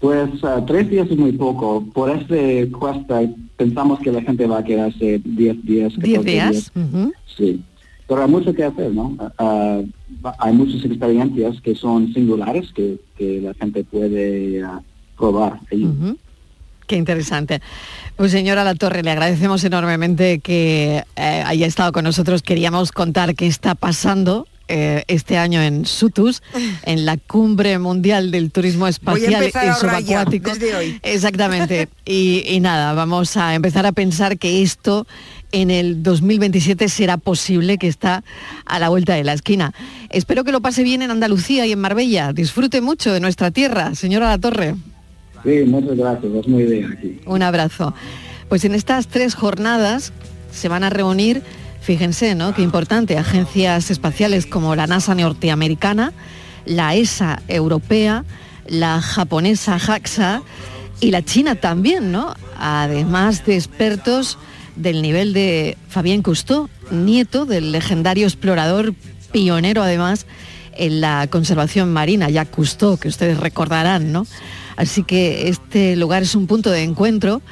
Pues ah, tres días es muy poco. Por ese cuesta, pensamos que la gente va a quedarse 10 días. 14 ¿Diez días? Ujú. Sí, pero hay mucho que hacer, ¿no? Hay muchas experiencias que son singulares que, que la gente puede ah, probar ahí. Qué interesante. Pues señora La Torre, le agradecemos enormemente que eh, haya estado con nosotros. Queríamos contar qué está pasando eh, este año en Sutus, en la cumbre mundial del turismo espacial y subacuático. desde hoy. Exactamente. Y, y nada, vamos a empezar a pensar que esto en el 2027 será posible, que está a la vuelta de la esquina. Espero que lo pase bien en Andalucía y en Marbella. Disfrute mucho de nuestra tierra, señora La Torre. Sí, muchas gracias, es muy bien aquí. Un abrazo. Pues en estas tres jornadas se van a reunir, fíjense, ¿no? Qué importante, agencias espaciales como la NASA norteamericana, la ESA europea, la japonesa JAXA y la China también, ¿no? Además de expertos del nivel de Fabien Cousteau, nieto del legendario explorador pionero además en la conservación marina, Jacques Cousteau, que ustedes recordarán, ¿no? Así que este lugar es un punto de encuentro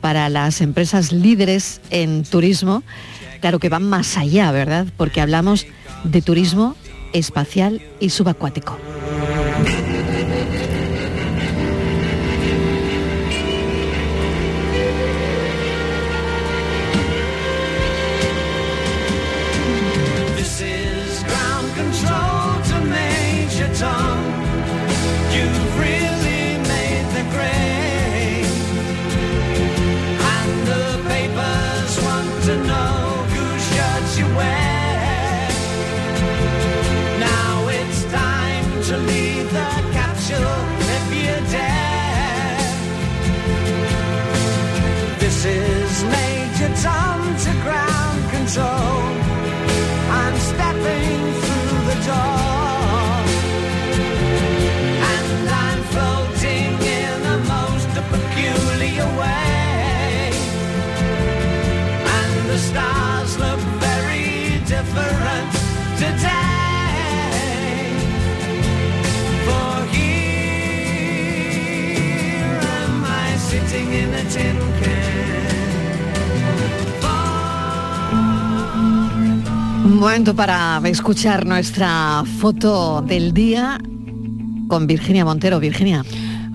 para las empresas líderes en turismo, claro que van más allá, ¿verdad? Porque hablamos de turismo espacial y subacuático. Momento para escuchar nuestra foto del día con Virginia Montero. Virginia.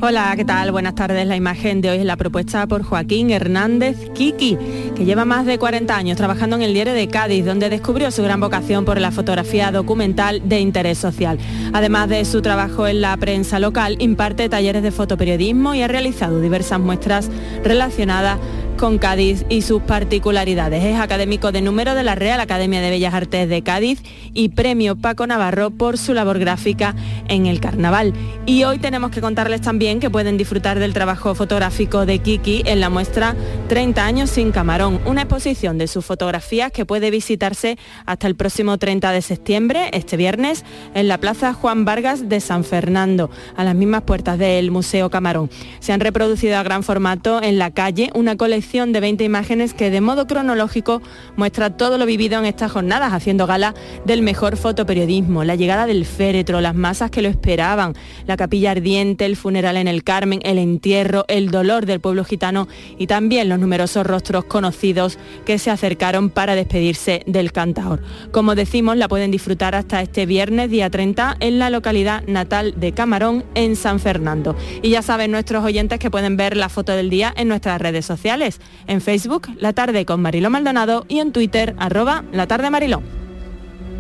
Hola, ¿qué tal? Buenas tardes. La imagen de hoy es la propuesta por Joaquín Hernández Kiki, que lleva más de 40 años trabajando en el diario de Cádiz, donde descubrió su gran vocación por la fotografía documental de interés social. Además de su trabajo en la prensa local, imparte talleres de fotoperiodismo y ha realizado diversas muestras relacionadas con Cádiz y sus particularidades. Es académico de número de la Real Academia de Bellas Artes de Cádiz y premio Paco Navarro por su labor gráfica en el carnaval. Y hoy tenemos que contarles también que pueden disfrutar del trabajo fotográfico de Kiki en la muestra 30 años sin camarón, una exposición de sus fotografías que puede visitarse hasta el próximo 30 de septiembre, este viernes, en la Plaza Juan Vargas de San Fernando, a las mismas puertas del Museo Camarón. Se han reproducido a gran formato en la calle una colección de 20 imágenes que de modo cronológico muestra todo lo vivido en estas jornadas, haciendo gala del mejor fotoperiodismo, la llegada del féretro, las masas que lo esperaban, la capilla ardiente, el funeral en el Carmen, el entierro, el dolor del pueblo gitano y también los numerosos rostros conocidos que se acercaron para despedirse del cantador. Como decimos, la pueden disfrutar hasta este viernes, día 30, en la localidad natal de Camarón, en San Fernando. Y ya saben nuestros oyentes que pueden ver la foto del día en nuestras redes sociales en Facebook La Tarde con Mariló Maldonado y en Twitter arroba La Tarde Mariló.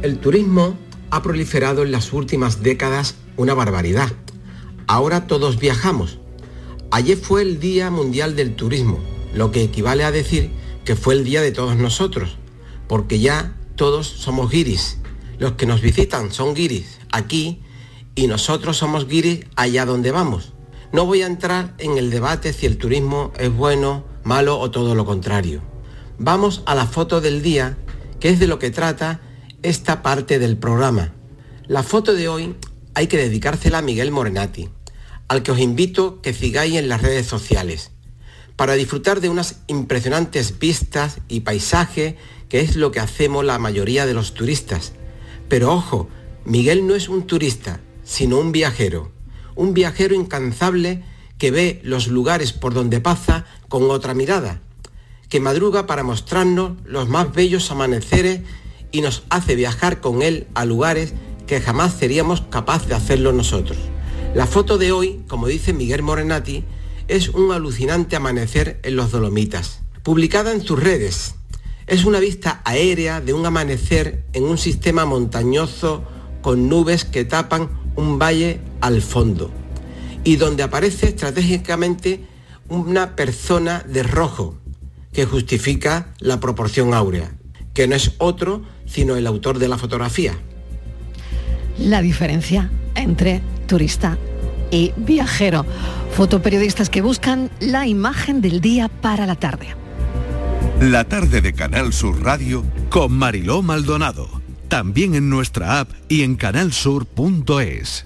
El turismo ha proliferado en las últimas décadas una barbaridad. Ahora todos viajamos. Ayer fue el Día Mundial del Turismo, lo que equivale a decir que fue el día de todos nosotros, porque ya todos somos guiris. Los que nos visitan son guiris aquí y nosotros somos guiris allá donde vamos. No voy a entrar en el debate si el turismo es bueno, malo o todo lo contrario. Vamos a la foto del día, que es de lo que trata esta parte del programa. La foto de hoy hay que dedicársela a Miguel Morenati, al que os invito que sigáis en las redes sociales, para disfrutar de unas impresionantes vistas y paisaje, que es lo que hacemos la mayoría de los turistas. Pero ojo, Miguel no es un turista, sino un viajero, un viajero incansable que ve los lugares por donde pasa con otra mirada, que madruga para mostrarnos los más bellos amaneceres y nos hace viajar con él a lugares que jamás seríamos capaces de hacerlo nosotros. La foto de hoy, como dice Miguel Morenati, es un alucinante amanecer en los Dolomitas. Publicada en sus redes, es una vista aérea de un amanecer en un sistema montañoso con nubes que tapan un valle al fondo y donde aparece estratégicamente una persona de rojo que justifica la proporción áurea, que no es otro sino el autor de la fotografía. La diferencia entre turista y viajero. Fotoperiodistas que buscan la imagen del día para la tarde. La tarde de Canal Sur Radio con Mariló Maldonado. También en nuestra app y en canalsur.es.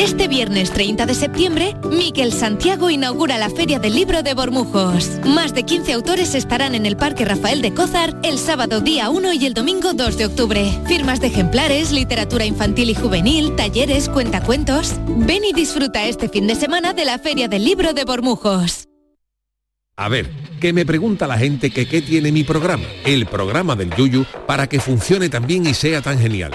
Este viernes 30 de septiembre, Miquel Santiago inaugura la Feria del Libro de Bormujos. Más de 15 autores estarán en el Parque Rafael de Cózar el sábado día 1 y el domingo 2 de octubre. Firmas de ejemplares, literatura infantil y juvenil, talleres, cuentacuentos. Ven y disfruta este fin de semana de la Feria del Libro de Bormujos. A ver, que me pregunta la gente que qué tiene mi programa, el programa del Yuyu, para que funcione tan bien y sea tan genial.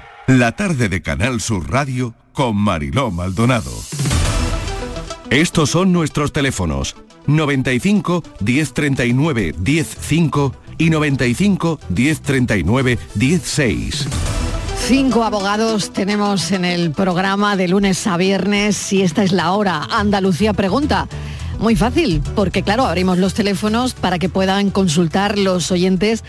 La tarde de Canal Sur Radio con Mariló Maldonado. Estos son nuestros teléfonos 95 1039 105 y 95 1039 16. Cinco abogados tenemos en el programa de lunes a viernes y esta es la hora. Andalucía pregunta. Muy fácil, porque claro, abrimos los teléfonos para que puedan consultar los oyentes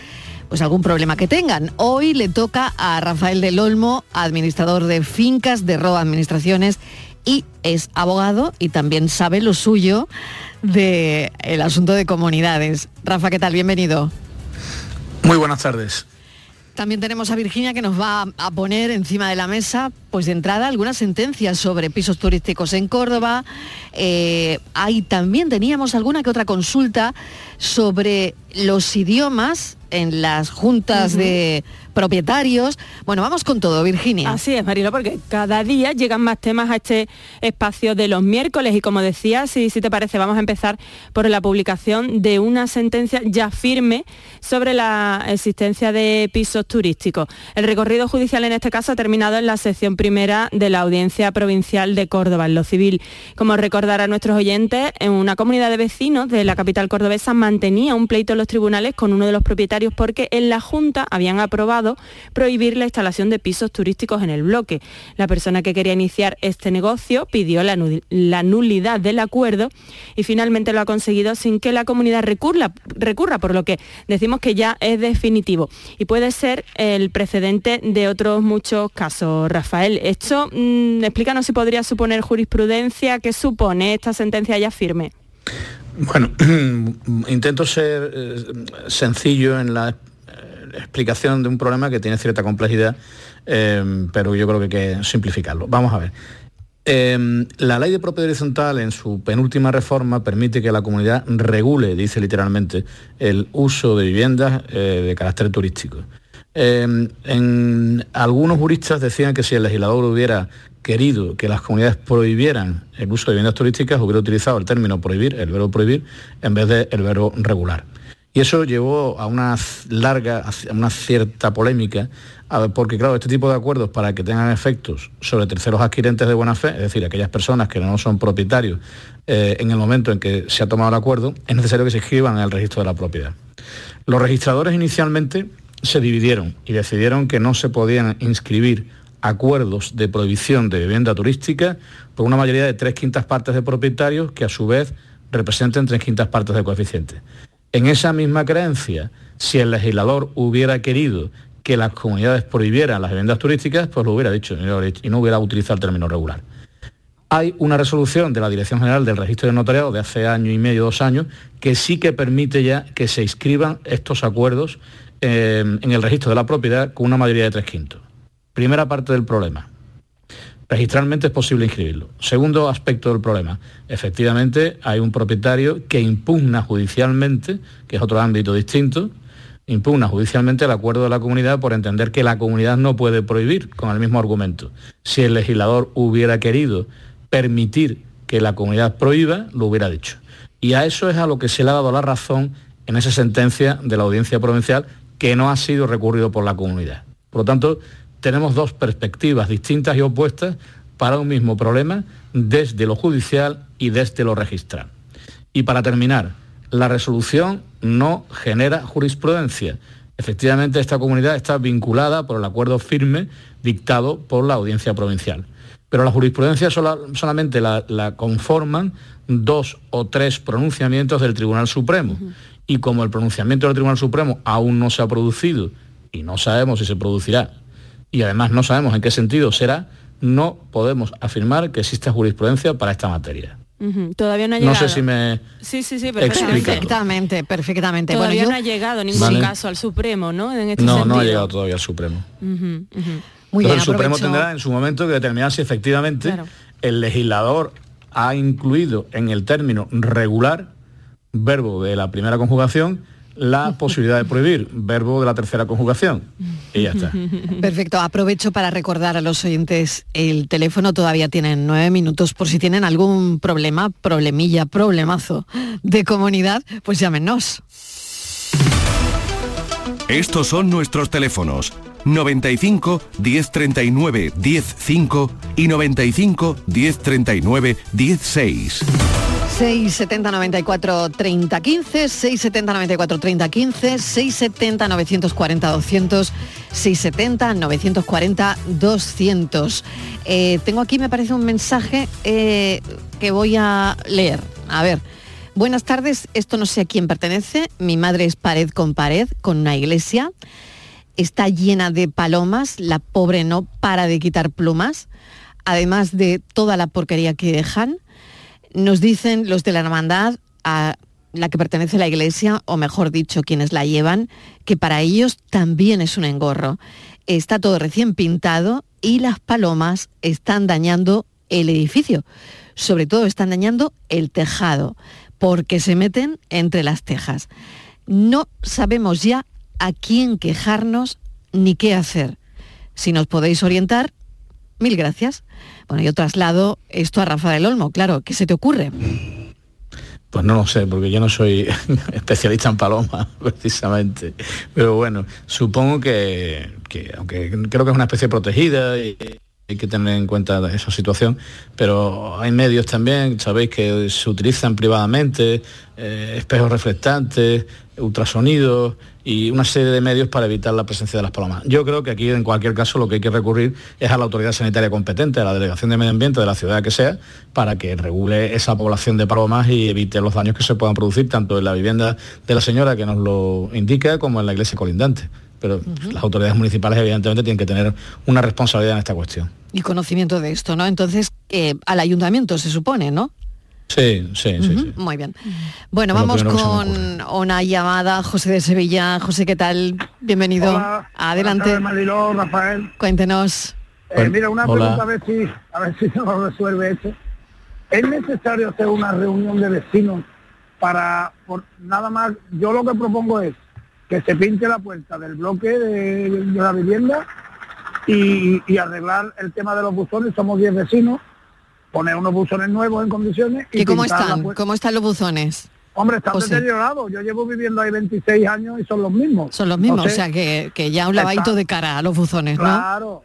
pues algún problema que tengan. Hoy le toca a Rafael del Olmo, administrador de fincas de Roa Administraciones y es abogado y también sabe lo suyo del el asunto de comunidades. Rafa, ¿qué tal? Bienvenido. Muy buenas tardes. También tenemos a Virginia que nos va a poner encima de la mesa, pues de entrada, algunas sentencias sobre pisos turísticos en Córdoba. Eh, ahí también teníamos alguna que otra consulta sobre los idiomas en las juntas de propietarios. Bueno, vamos con todo, Virginia. Así es, Marilo, porque cada día llegan más temas a este espacio de los miércoles y como decía, si, si te parece, vamos a empezar por la publicación de una sentencia ya firme sobre la existencia de pisos turísticos. El recorrido judicial en este caso ha terminado en la sección primera de la Audiencia Provincial de Córdoba, en lo civil. Como recordar a nuestros oyentes, en una comunidad de vecinos de la capital cordobesa mantenía un pleito en los tribunales con uno de los propietarios porque en la Junta habían aprobado prohibir la instalación de pisos turísticos en el bloque. La persona que quería iniciar este negocio pidió la, la nulidad del acuerdo y finalmente lo ha conseguido sin que la comunidad recurra, recurra, por lo que decimos que ya es definitivo. Y puede ser el precedente de otros muchos casos. Rafael, esto, mm, explícanos si podría suponer jurisprudencia, ¿qué supone esta sentencia ya firme? Bueno, intento ser eh, sencillo en la eh, explicación de un problema que tiene cierta complejidad, eh, pero yo creo que hay que simplificarlo. Vamos a ver. la ley de propiedad horizontal en su penúltima reforma permite que la comunidad regule, dice literalmente, el uso de viviendas de carácter turístico. En, algunos juristas decían que si el legislador hubiera querido que las comunidades prohibieran el uso de viviendas turísticas, hubiera utilizado el término prohibir, el verbo prohibir, en vez del verbo regular. Y eso llevó a una larga, a una cierta polémica, porque claro, este tipo de acuerdos para que tengan efectos sobre terceros adquirentes de buena fe, es decir, aquellas personas que no son propietarios eh, en el momento en que se ha tomado el acuerdo, es necesario que se inscriban en el registro de la propiedad. Los registradores inicialmente se dividieron y decidieron que no se podían inscribir acuerdos de prohibición de vivienda turística por una mayoría de tres quintas partes de propietarios que a su vez representen tres quintas partes de coeficiente. En esa misma creencia, si el legislador hubiera querido que las comunidades prohibieran las viviendas turísticas, pues lo hubiera dicho y no hubiera utilizado el término regular. Hay una resolución de la Dirección General del Registro de Notariado de hace año y medio, dos años, que sí que permite ya que se inscriban estos acuerdos eh, en el registro de la propiedad con una mayoría de tres quintos. Primera parte del problema. Registralmente es posible inscribirlo. Segundo aspecto del problema. Efectivamente, hay un propietario que impugna judicialmente, que es otro ámbito distinto, impugna judicialmente el acuerdo de la comunidad por entender que la comunidad no puede prohibir con el mismo argumento. Si el legislador hubiera querido permitir que la comunidad prohíba, lo hubiera dicho. Y a eso es a lo que se le ha dado la razón en esa sentencia de la audiencia provincial que no ha sido recurrido por la comunidad. Por lo tanto, tenemos dos perspectivas distintas y opuestas para un mismo problema desde lo judicial y desde lo registral. Y para terminar, la resolución no genera jurisprudencia. Efectivamente, esta comunidad está vinculada por el acuerdo firme dictado por la audiencia provincial. Pero la jurisprudencia solamente la, conforman dos o tres pronunciamientos del Tribunal Supremo. Y como el pronunciamiento del Tribunal Supremo aún no se ha producido y no sabemos si se producirá y además no sabemos en qué sentido será, no podemos afirmar que exista jurisprudencia para esta materia. Todavía no ha llegado. No sé si me. Sí, sí, sí, perfectamente. Perfectamente, Todavía no ha llegado en ningún caso al Supremo, ¿no? Este no, no ha llegado todavía al Supremo. Muy bien, el Supremo tendrá en su momento que determinar si efectivamente el legislador ha incluido en el término regular, verbo de la primera conjugación, la posibilidad de prohibir, verbo de la tercera conjugación. Y ya está. Perfecto. Aprovecho para recordar a los oyentes el teléfono. Todavía tienen nueve minutos por si tienen algún problema, problemilla, problemazo de comunidad, pues llámenos. Estos son nuestros teléfonos. 95 1039 105 y 95 1039 16. 670 94 30 15, 670 94 30 15, 670 940 200, 670 940 200. tengo aquí, me parece un mensaje eh, que voy a leer. A ver. Buenas tardes, esto no sé a quién pertenece. Mi madre es pared con pared, con una iglesia. Está llena de palomas, la pobre no para de quitar plumas, además de toda la porquería que dejan nos dicen los de la hermandad, a la que pertenece la iglesia, o mejor dicho, quienes la llevan, que para ellos también es un engorro. Está todo recién pintado y las palomas están dañando el edificio. Sobre todo están dañando el tejado, porque se meten entre las tejas. No sabemos ya a quién quejarnos ni qué hacer. Si nos podéis orientar, mil gracias. Bueno, yo traslado esto a Rafael Olmo, claro, ¿qué se te ocurre? Pues no lo sé, porque yo no soy especialista en palomas, precisamente. Pero bueno, supongo que, aunque creo que es una especie protegida y hay que tener en cuenta esa situación, pero hay medios también, sabéis que se utilizan privadamente, eh, espejos reflectantes, ultrasonidos, y una serie de medios para evitar la presencia de las palomas. Yo creo que aquí en cualquier caso lo que hay que recurrir es a la autoridad sanitaria competente, a la Delegación de Medio Ambiente de la ciudad que sea, para que regule esa población de palomas y evite los daños que se puedan producir tanto en la vivienda de la señora que nos lo indica como en la iglesia colindante. Pero las autoridades municipales evidentemente tienen que tener una responsabilidad en esta cuestión. Y conocimiento de esto, ¿no? Entonces, eh, al ayuntamiento se supone, ¿no? Sí, sí, sí, Muy bien. Bueno, vamos con una llamada. José de Sevilla. José, ¿qué tal? Bienvenido. Adelante. Rafael. Cuéntenos. Eh, mira, una pregunta a ver si a ver si se nos resuelve esto. ¿Es necesario hacer una reunión de vecinos para por, nada más? Yo lo que propongo es que se pinte la puerta del bloque de, la vivienda y, y, arreglar el tema de los buzones. Somos 10 vecinos poner unos buzones nuevos en condiciones. ¿Y, cómo están? ¿Cómo están los buzones? Hombre, están deteriorados. Yo llevo viviendo ahí 26 años y son los mismos. Son los mismos, o sea que, ya un lavadito de cara a los buzones, ¿no?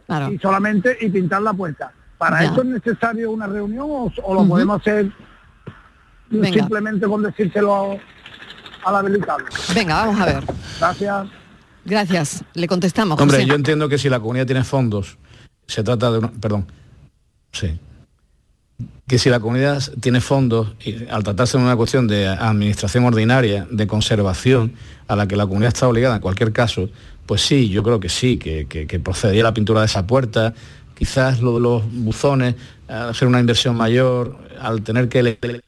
Claro, y solamente y pintar la puerta. ¿Para eso es necesario una reunión o, lo podemos hacer simplemente con decírselo a, la delicada? Venga, vamos a ver. Gracias. Gracias. Le contestamos. Hombre, yo entiendo que si la comunidad tiene fondos, se trata de una... Perdón. Sí que si la comunidad tiene fondos, y al tratarse de una cuestión de administración ordinaria, de conservación, a la que la comunidad está obligada en cualquier caso, pues sí, yo creo que sí, que, que, procedería a la pintura de esa puerta, quizás lo de los buzones, al hacer una inversión mayor, al tener que...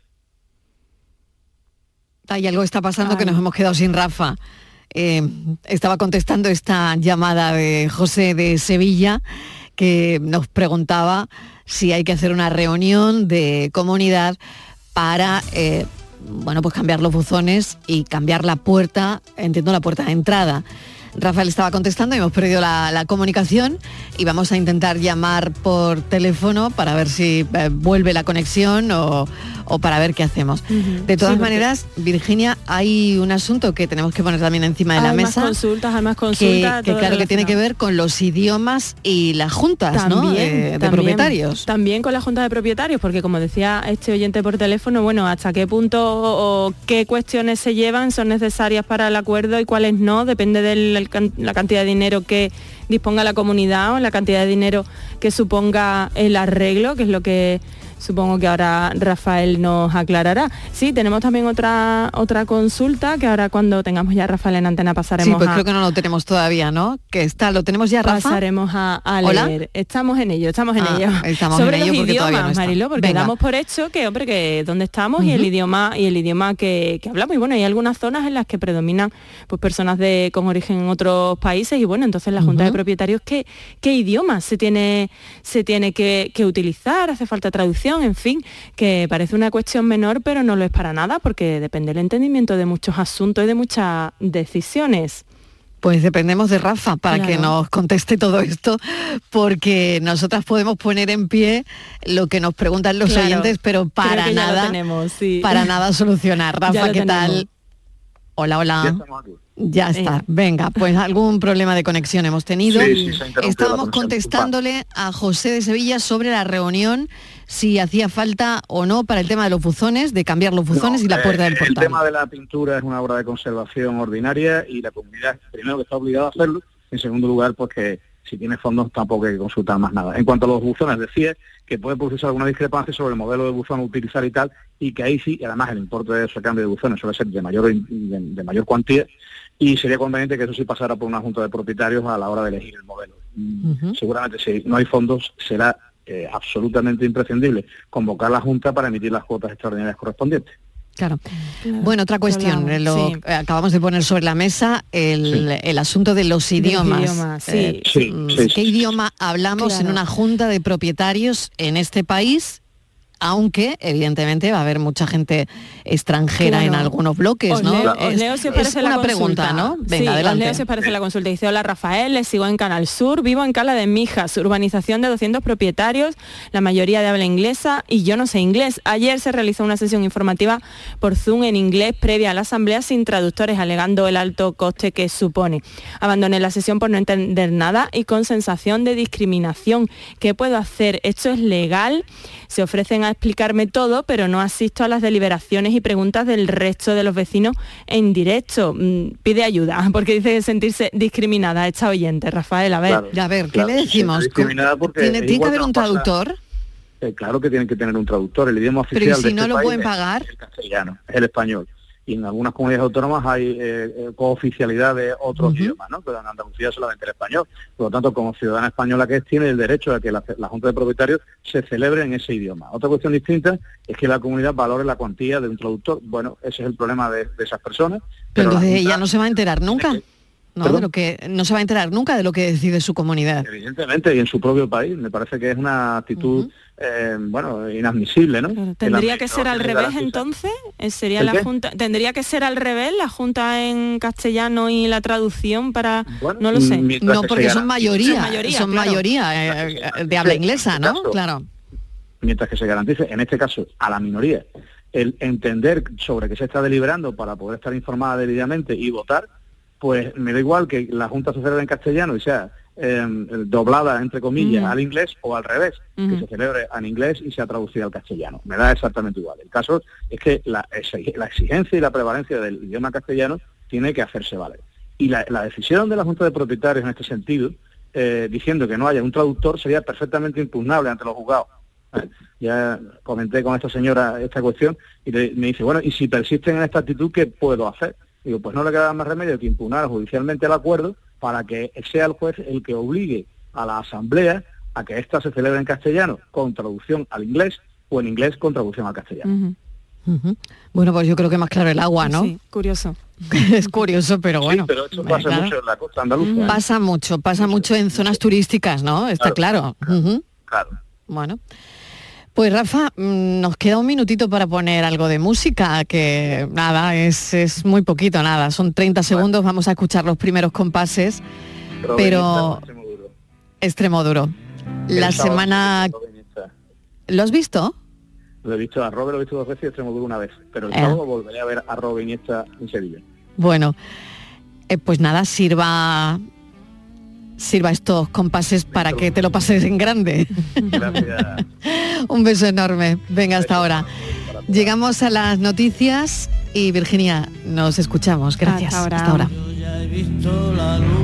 Hay algo está pasando que nos hemos quedado sin Rafa. Eh, estaba contestando esta llamada de José de Sevilla que nos preguntaba si hay que hacer una reunión de comunidad para eh, bueno pues cambiar los buzones y cambiar la puerta, entiendo la puerta de entrada. Rafael estaba contestando y hemos perdido la, la comunicación y vamos a intentar llamar por teléfono para ver si eh, vuelve la conexión o, o para ver qué hacemos. De todas Sí, porque- maneras, Virginia, hay un asunto que tenemos que poner también encima de la más mesa. consultas, hay más Que, consultas. que claro que tiene que ver con los idiomas y las juntas ¿no? de, propietarios. También con la Junta de Propietarios, porque como decía este oyente por teléfono, bueno, hasta qué punto o qué cuestiones se llevan son necesarias para el acuerdo y cuáles no, depende la cantidad de dinero que disponga la comunidad o la cantidad de dinero que suponga el arreglo, que es lo que supongo que ahora Rafael nos aclarará. Sí, tenemos también otra otra consulta que ahora cuando tengamos ya a Rafael en antena pasaremos Sí, pues a, creo que no lo tenemos todavía, ¿no? Que está, lo tenemos ya, Rafa. Pasaremos a, a Hola. leer. Estamos en ello, estamos en Ah, ello. estamos Sobre en ello los porque todavía idiomas, no está. Mariló, porque Venga. damos por hecho que, hombre, que dónde estamos y el idioma y el idioma que, que hablamos. Y bueno, hay algunas zonas en las que predominan pues personas de con origen en otros países y bueno, entonces la Junta de Ujú. Propietarios, ¿qué, qué idioma se tiene, se tiene que, que utilizar? ¿Hace falta traducción? En fin, que parece una cuestión menor, pero no lo es para nada porque depende del entendimiento de muchos asuntos y de muchas decisiones. Pues dependemos de Rafa para que nos conteste todo esto, porque nosotras podemos poner en pie lo que nos preguntan los Claro, oyentes, pero para nada, tenemos, sí. para nada solucionar. Rafa, ¿qué tal? Hola, hola. Ya. Ya está. Venga, pues algún problema de conexión hemos tenido. Sí, sí, Estábamos contestándole a José de Sevilla sobre la reunión, si hacía falta o no para el tema de los buzones, de cambiar los buzones y la Eh, puerta del El portal. tema de la pintura es una obra de conservación ordinaria y la comunidad, primero, que está obligada a hacerlo, en segundo lugar, pues que si tiene fondos tampoco hay que consultar más nada. En cuanto a los buzones, decía que puede producirse alguna discrepancia sobre el modelo de buzón a utilizar y tal, y que ahí sí, además el importe de ese cambio de buzones suele ser de mayor, de, de mayor cuantía, y sería conveniente que eso sí pasara por una junta de propietarios a la hora de elegir el modelo. Seguramente si no hay fondos será eh, absolutamente imprescindible convocar la junta para emitir las cuotas extraordinarias correspondientes. Claro. Bueno, otra cuestión, lo sí. acabamos de poner sobre la mesa el, el asunto de los De los idiomas. idiomas, sí. Eh, Sí, sí, ¿Qué idioma hablamos en una junta de propietarios en este país? Aunque, evidentemente, va a haber mucha gente extranjera en algunos bloques, Os ¿no? leo, Es- leo si os es parece la una pregunta, consulta. ¿no? Sí, Venga, os adelante. leo si os parece la consulta. Dice, hola Rafael, les sigo en Canal Sur, vivo en Cala de Mijas, urbanización de 200 propietarios, la mayoría de habla inglesa y yo no sé inglés. Ayer se realizó una sesión informativa por Zoom en inglés previa a la asamblea sin traductores, alegando el alto coste que supone. Abandoné la sesión por no entender nada y con sensación de discriminación. ¿Qué puedo hacer? ¿Esto es legal? Se ofrecen a explicarme todo, pero no asisto a las deliberaciones y preguntas del resto de los vecinos en directo. Mm, Pide ayuda, porque dice sentirse discriminada esta oyente. Rafael, a ver. Claro, a ver, ¿qué claro, le decimos? discriminada porque ¿Tiene, es tiene que haber un traductor? Eh, claro que tienen que tener un traductor. El idioma Pero oficial ¿y de si no este lo país pueden es pagar? el castellano, es el español. Y en algunas comunidades autónomas hay eh, eh, cooficialidad de otros idiomas, ¿no? Pero en Andalucía solamente el español. Por lo tanto, como ciudadana española que es, tiene el derecho a que la, la Junta de Propietarios se celebre en ese idioma. Otra cuestión distinta es que la comunidad valore la cuantía de un traductor. Bueno, ese es el problema de, de esas personas. Pero entonces ella no se va a enterar nunca. ¿No? De lo que no se va a enterar nunca de lo que decide su comunidad. Evidentemente, y en su propio país. Me parece que es una actitud, eh, bueno, inadmisible, ¿no? ¿Tendría que ser al revés entonces? Eh, ¿Sería ¿El la qué? junta, ¿Tendría que ser al revés la junta en castellano y la traducción para... Bueno, no lo sé. mientras No, que porque son mayoría, Son mayoría, son claro. mayoría eh, de habla inglesa, ¿no? este caso, Claro. mientras que se garantice, en este caso, a la minoría, el entender sobre qué se está deliberando para poder estar informada debidamente y votar, pues me da igual que la Junta se celebre en castellano y sea eh, doblada, entre comillas, Ujú. al inglés o al revés, que se celebre en inglés y sea traducida al castellano. Me da exactamente igual. El caso es que la, exig- la exigencia y la prevalencia del idioma castellano tiene que hacerse valer. Y la, la decisión de la Junta de Propietarios en este sentido, eh, diciendo que no haya un traductor, sería perfectamente impugnable ante los juzgados. Ya comenté con esta señora esta cuestión y le- me dice, bueno, y si persisten en esta actitud, ¿qué puedo hacer? Digo, pues no le queda más remedio que impugnar judicialmente el acuerdo para que sea el juez el que obligue a la Asamblea a que esta se celebre en castellano con traducción al inglés o en inglés con traducción al castellano. Bueno, pues yo creo que más claro el agua, ¿no? Sí, curioso. es curioso, pero bueno. pero eso eh, pasa claro. mucho en la costa andaluza. ¿eh? Pasa mucho, pasa mucho en zonas turísticas, ¿no? Está claro. Claro. Bueno. Pues Rafa, mm, nos queda un minutito para poner algo de música, que nada, es, es muy poquito, nada, son 30 segundos, vamos a escuchar los primeros compases, pero extremo duro. La semana... ¿Lo has visto? Lo he visto a Robert, lo he visto dos veces y a Extremadura una vez. Pero el Eh. sábado volveré a ver a Robin en Sevilla. Bueno, eh, pues nada, sirva sirva estos compases para que te lo pases en grande. Gracias. Un beso enorme. Venga, hasta ahora. Llegamos a las noticias y Virginia, nos escuchamos. Gracias. Hasta ahora. Hasta ahora.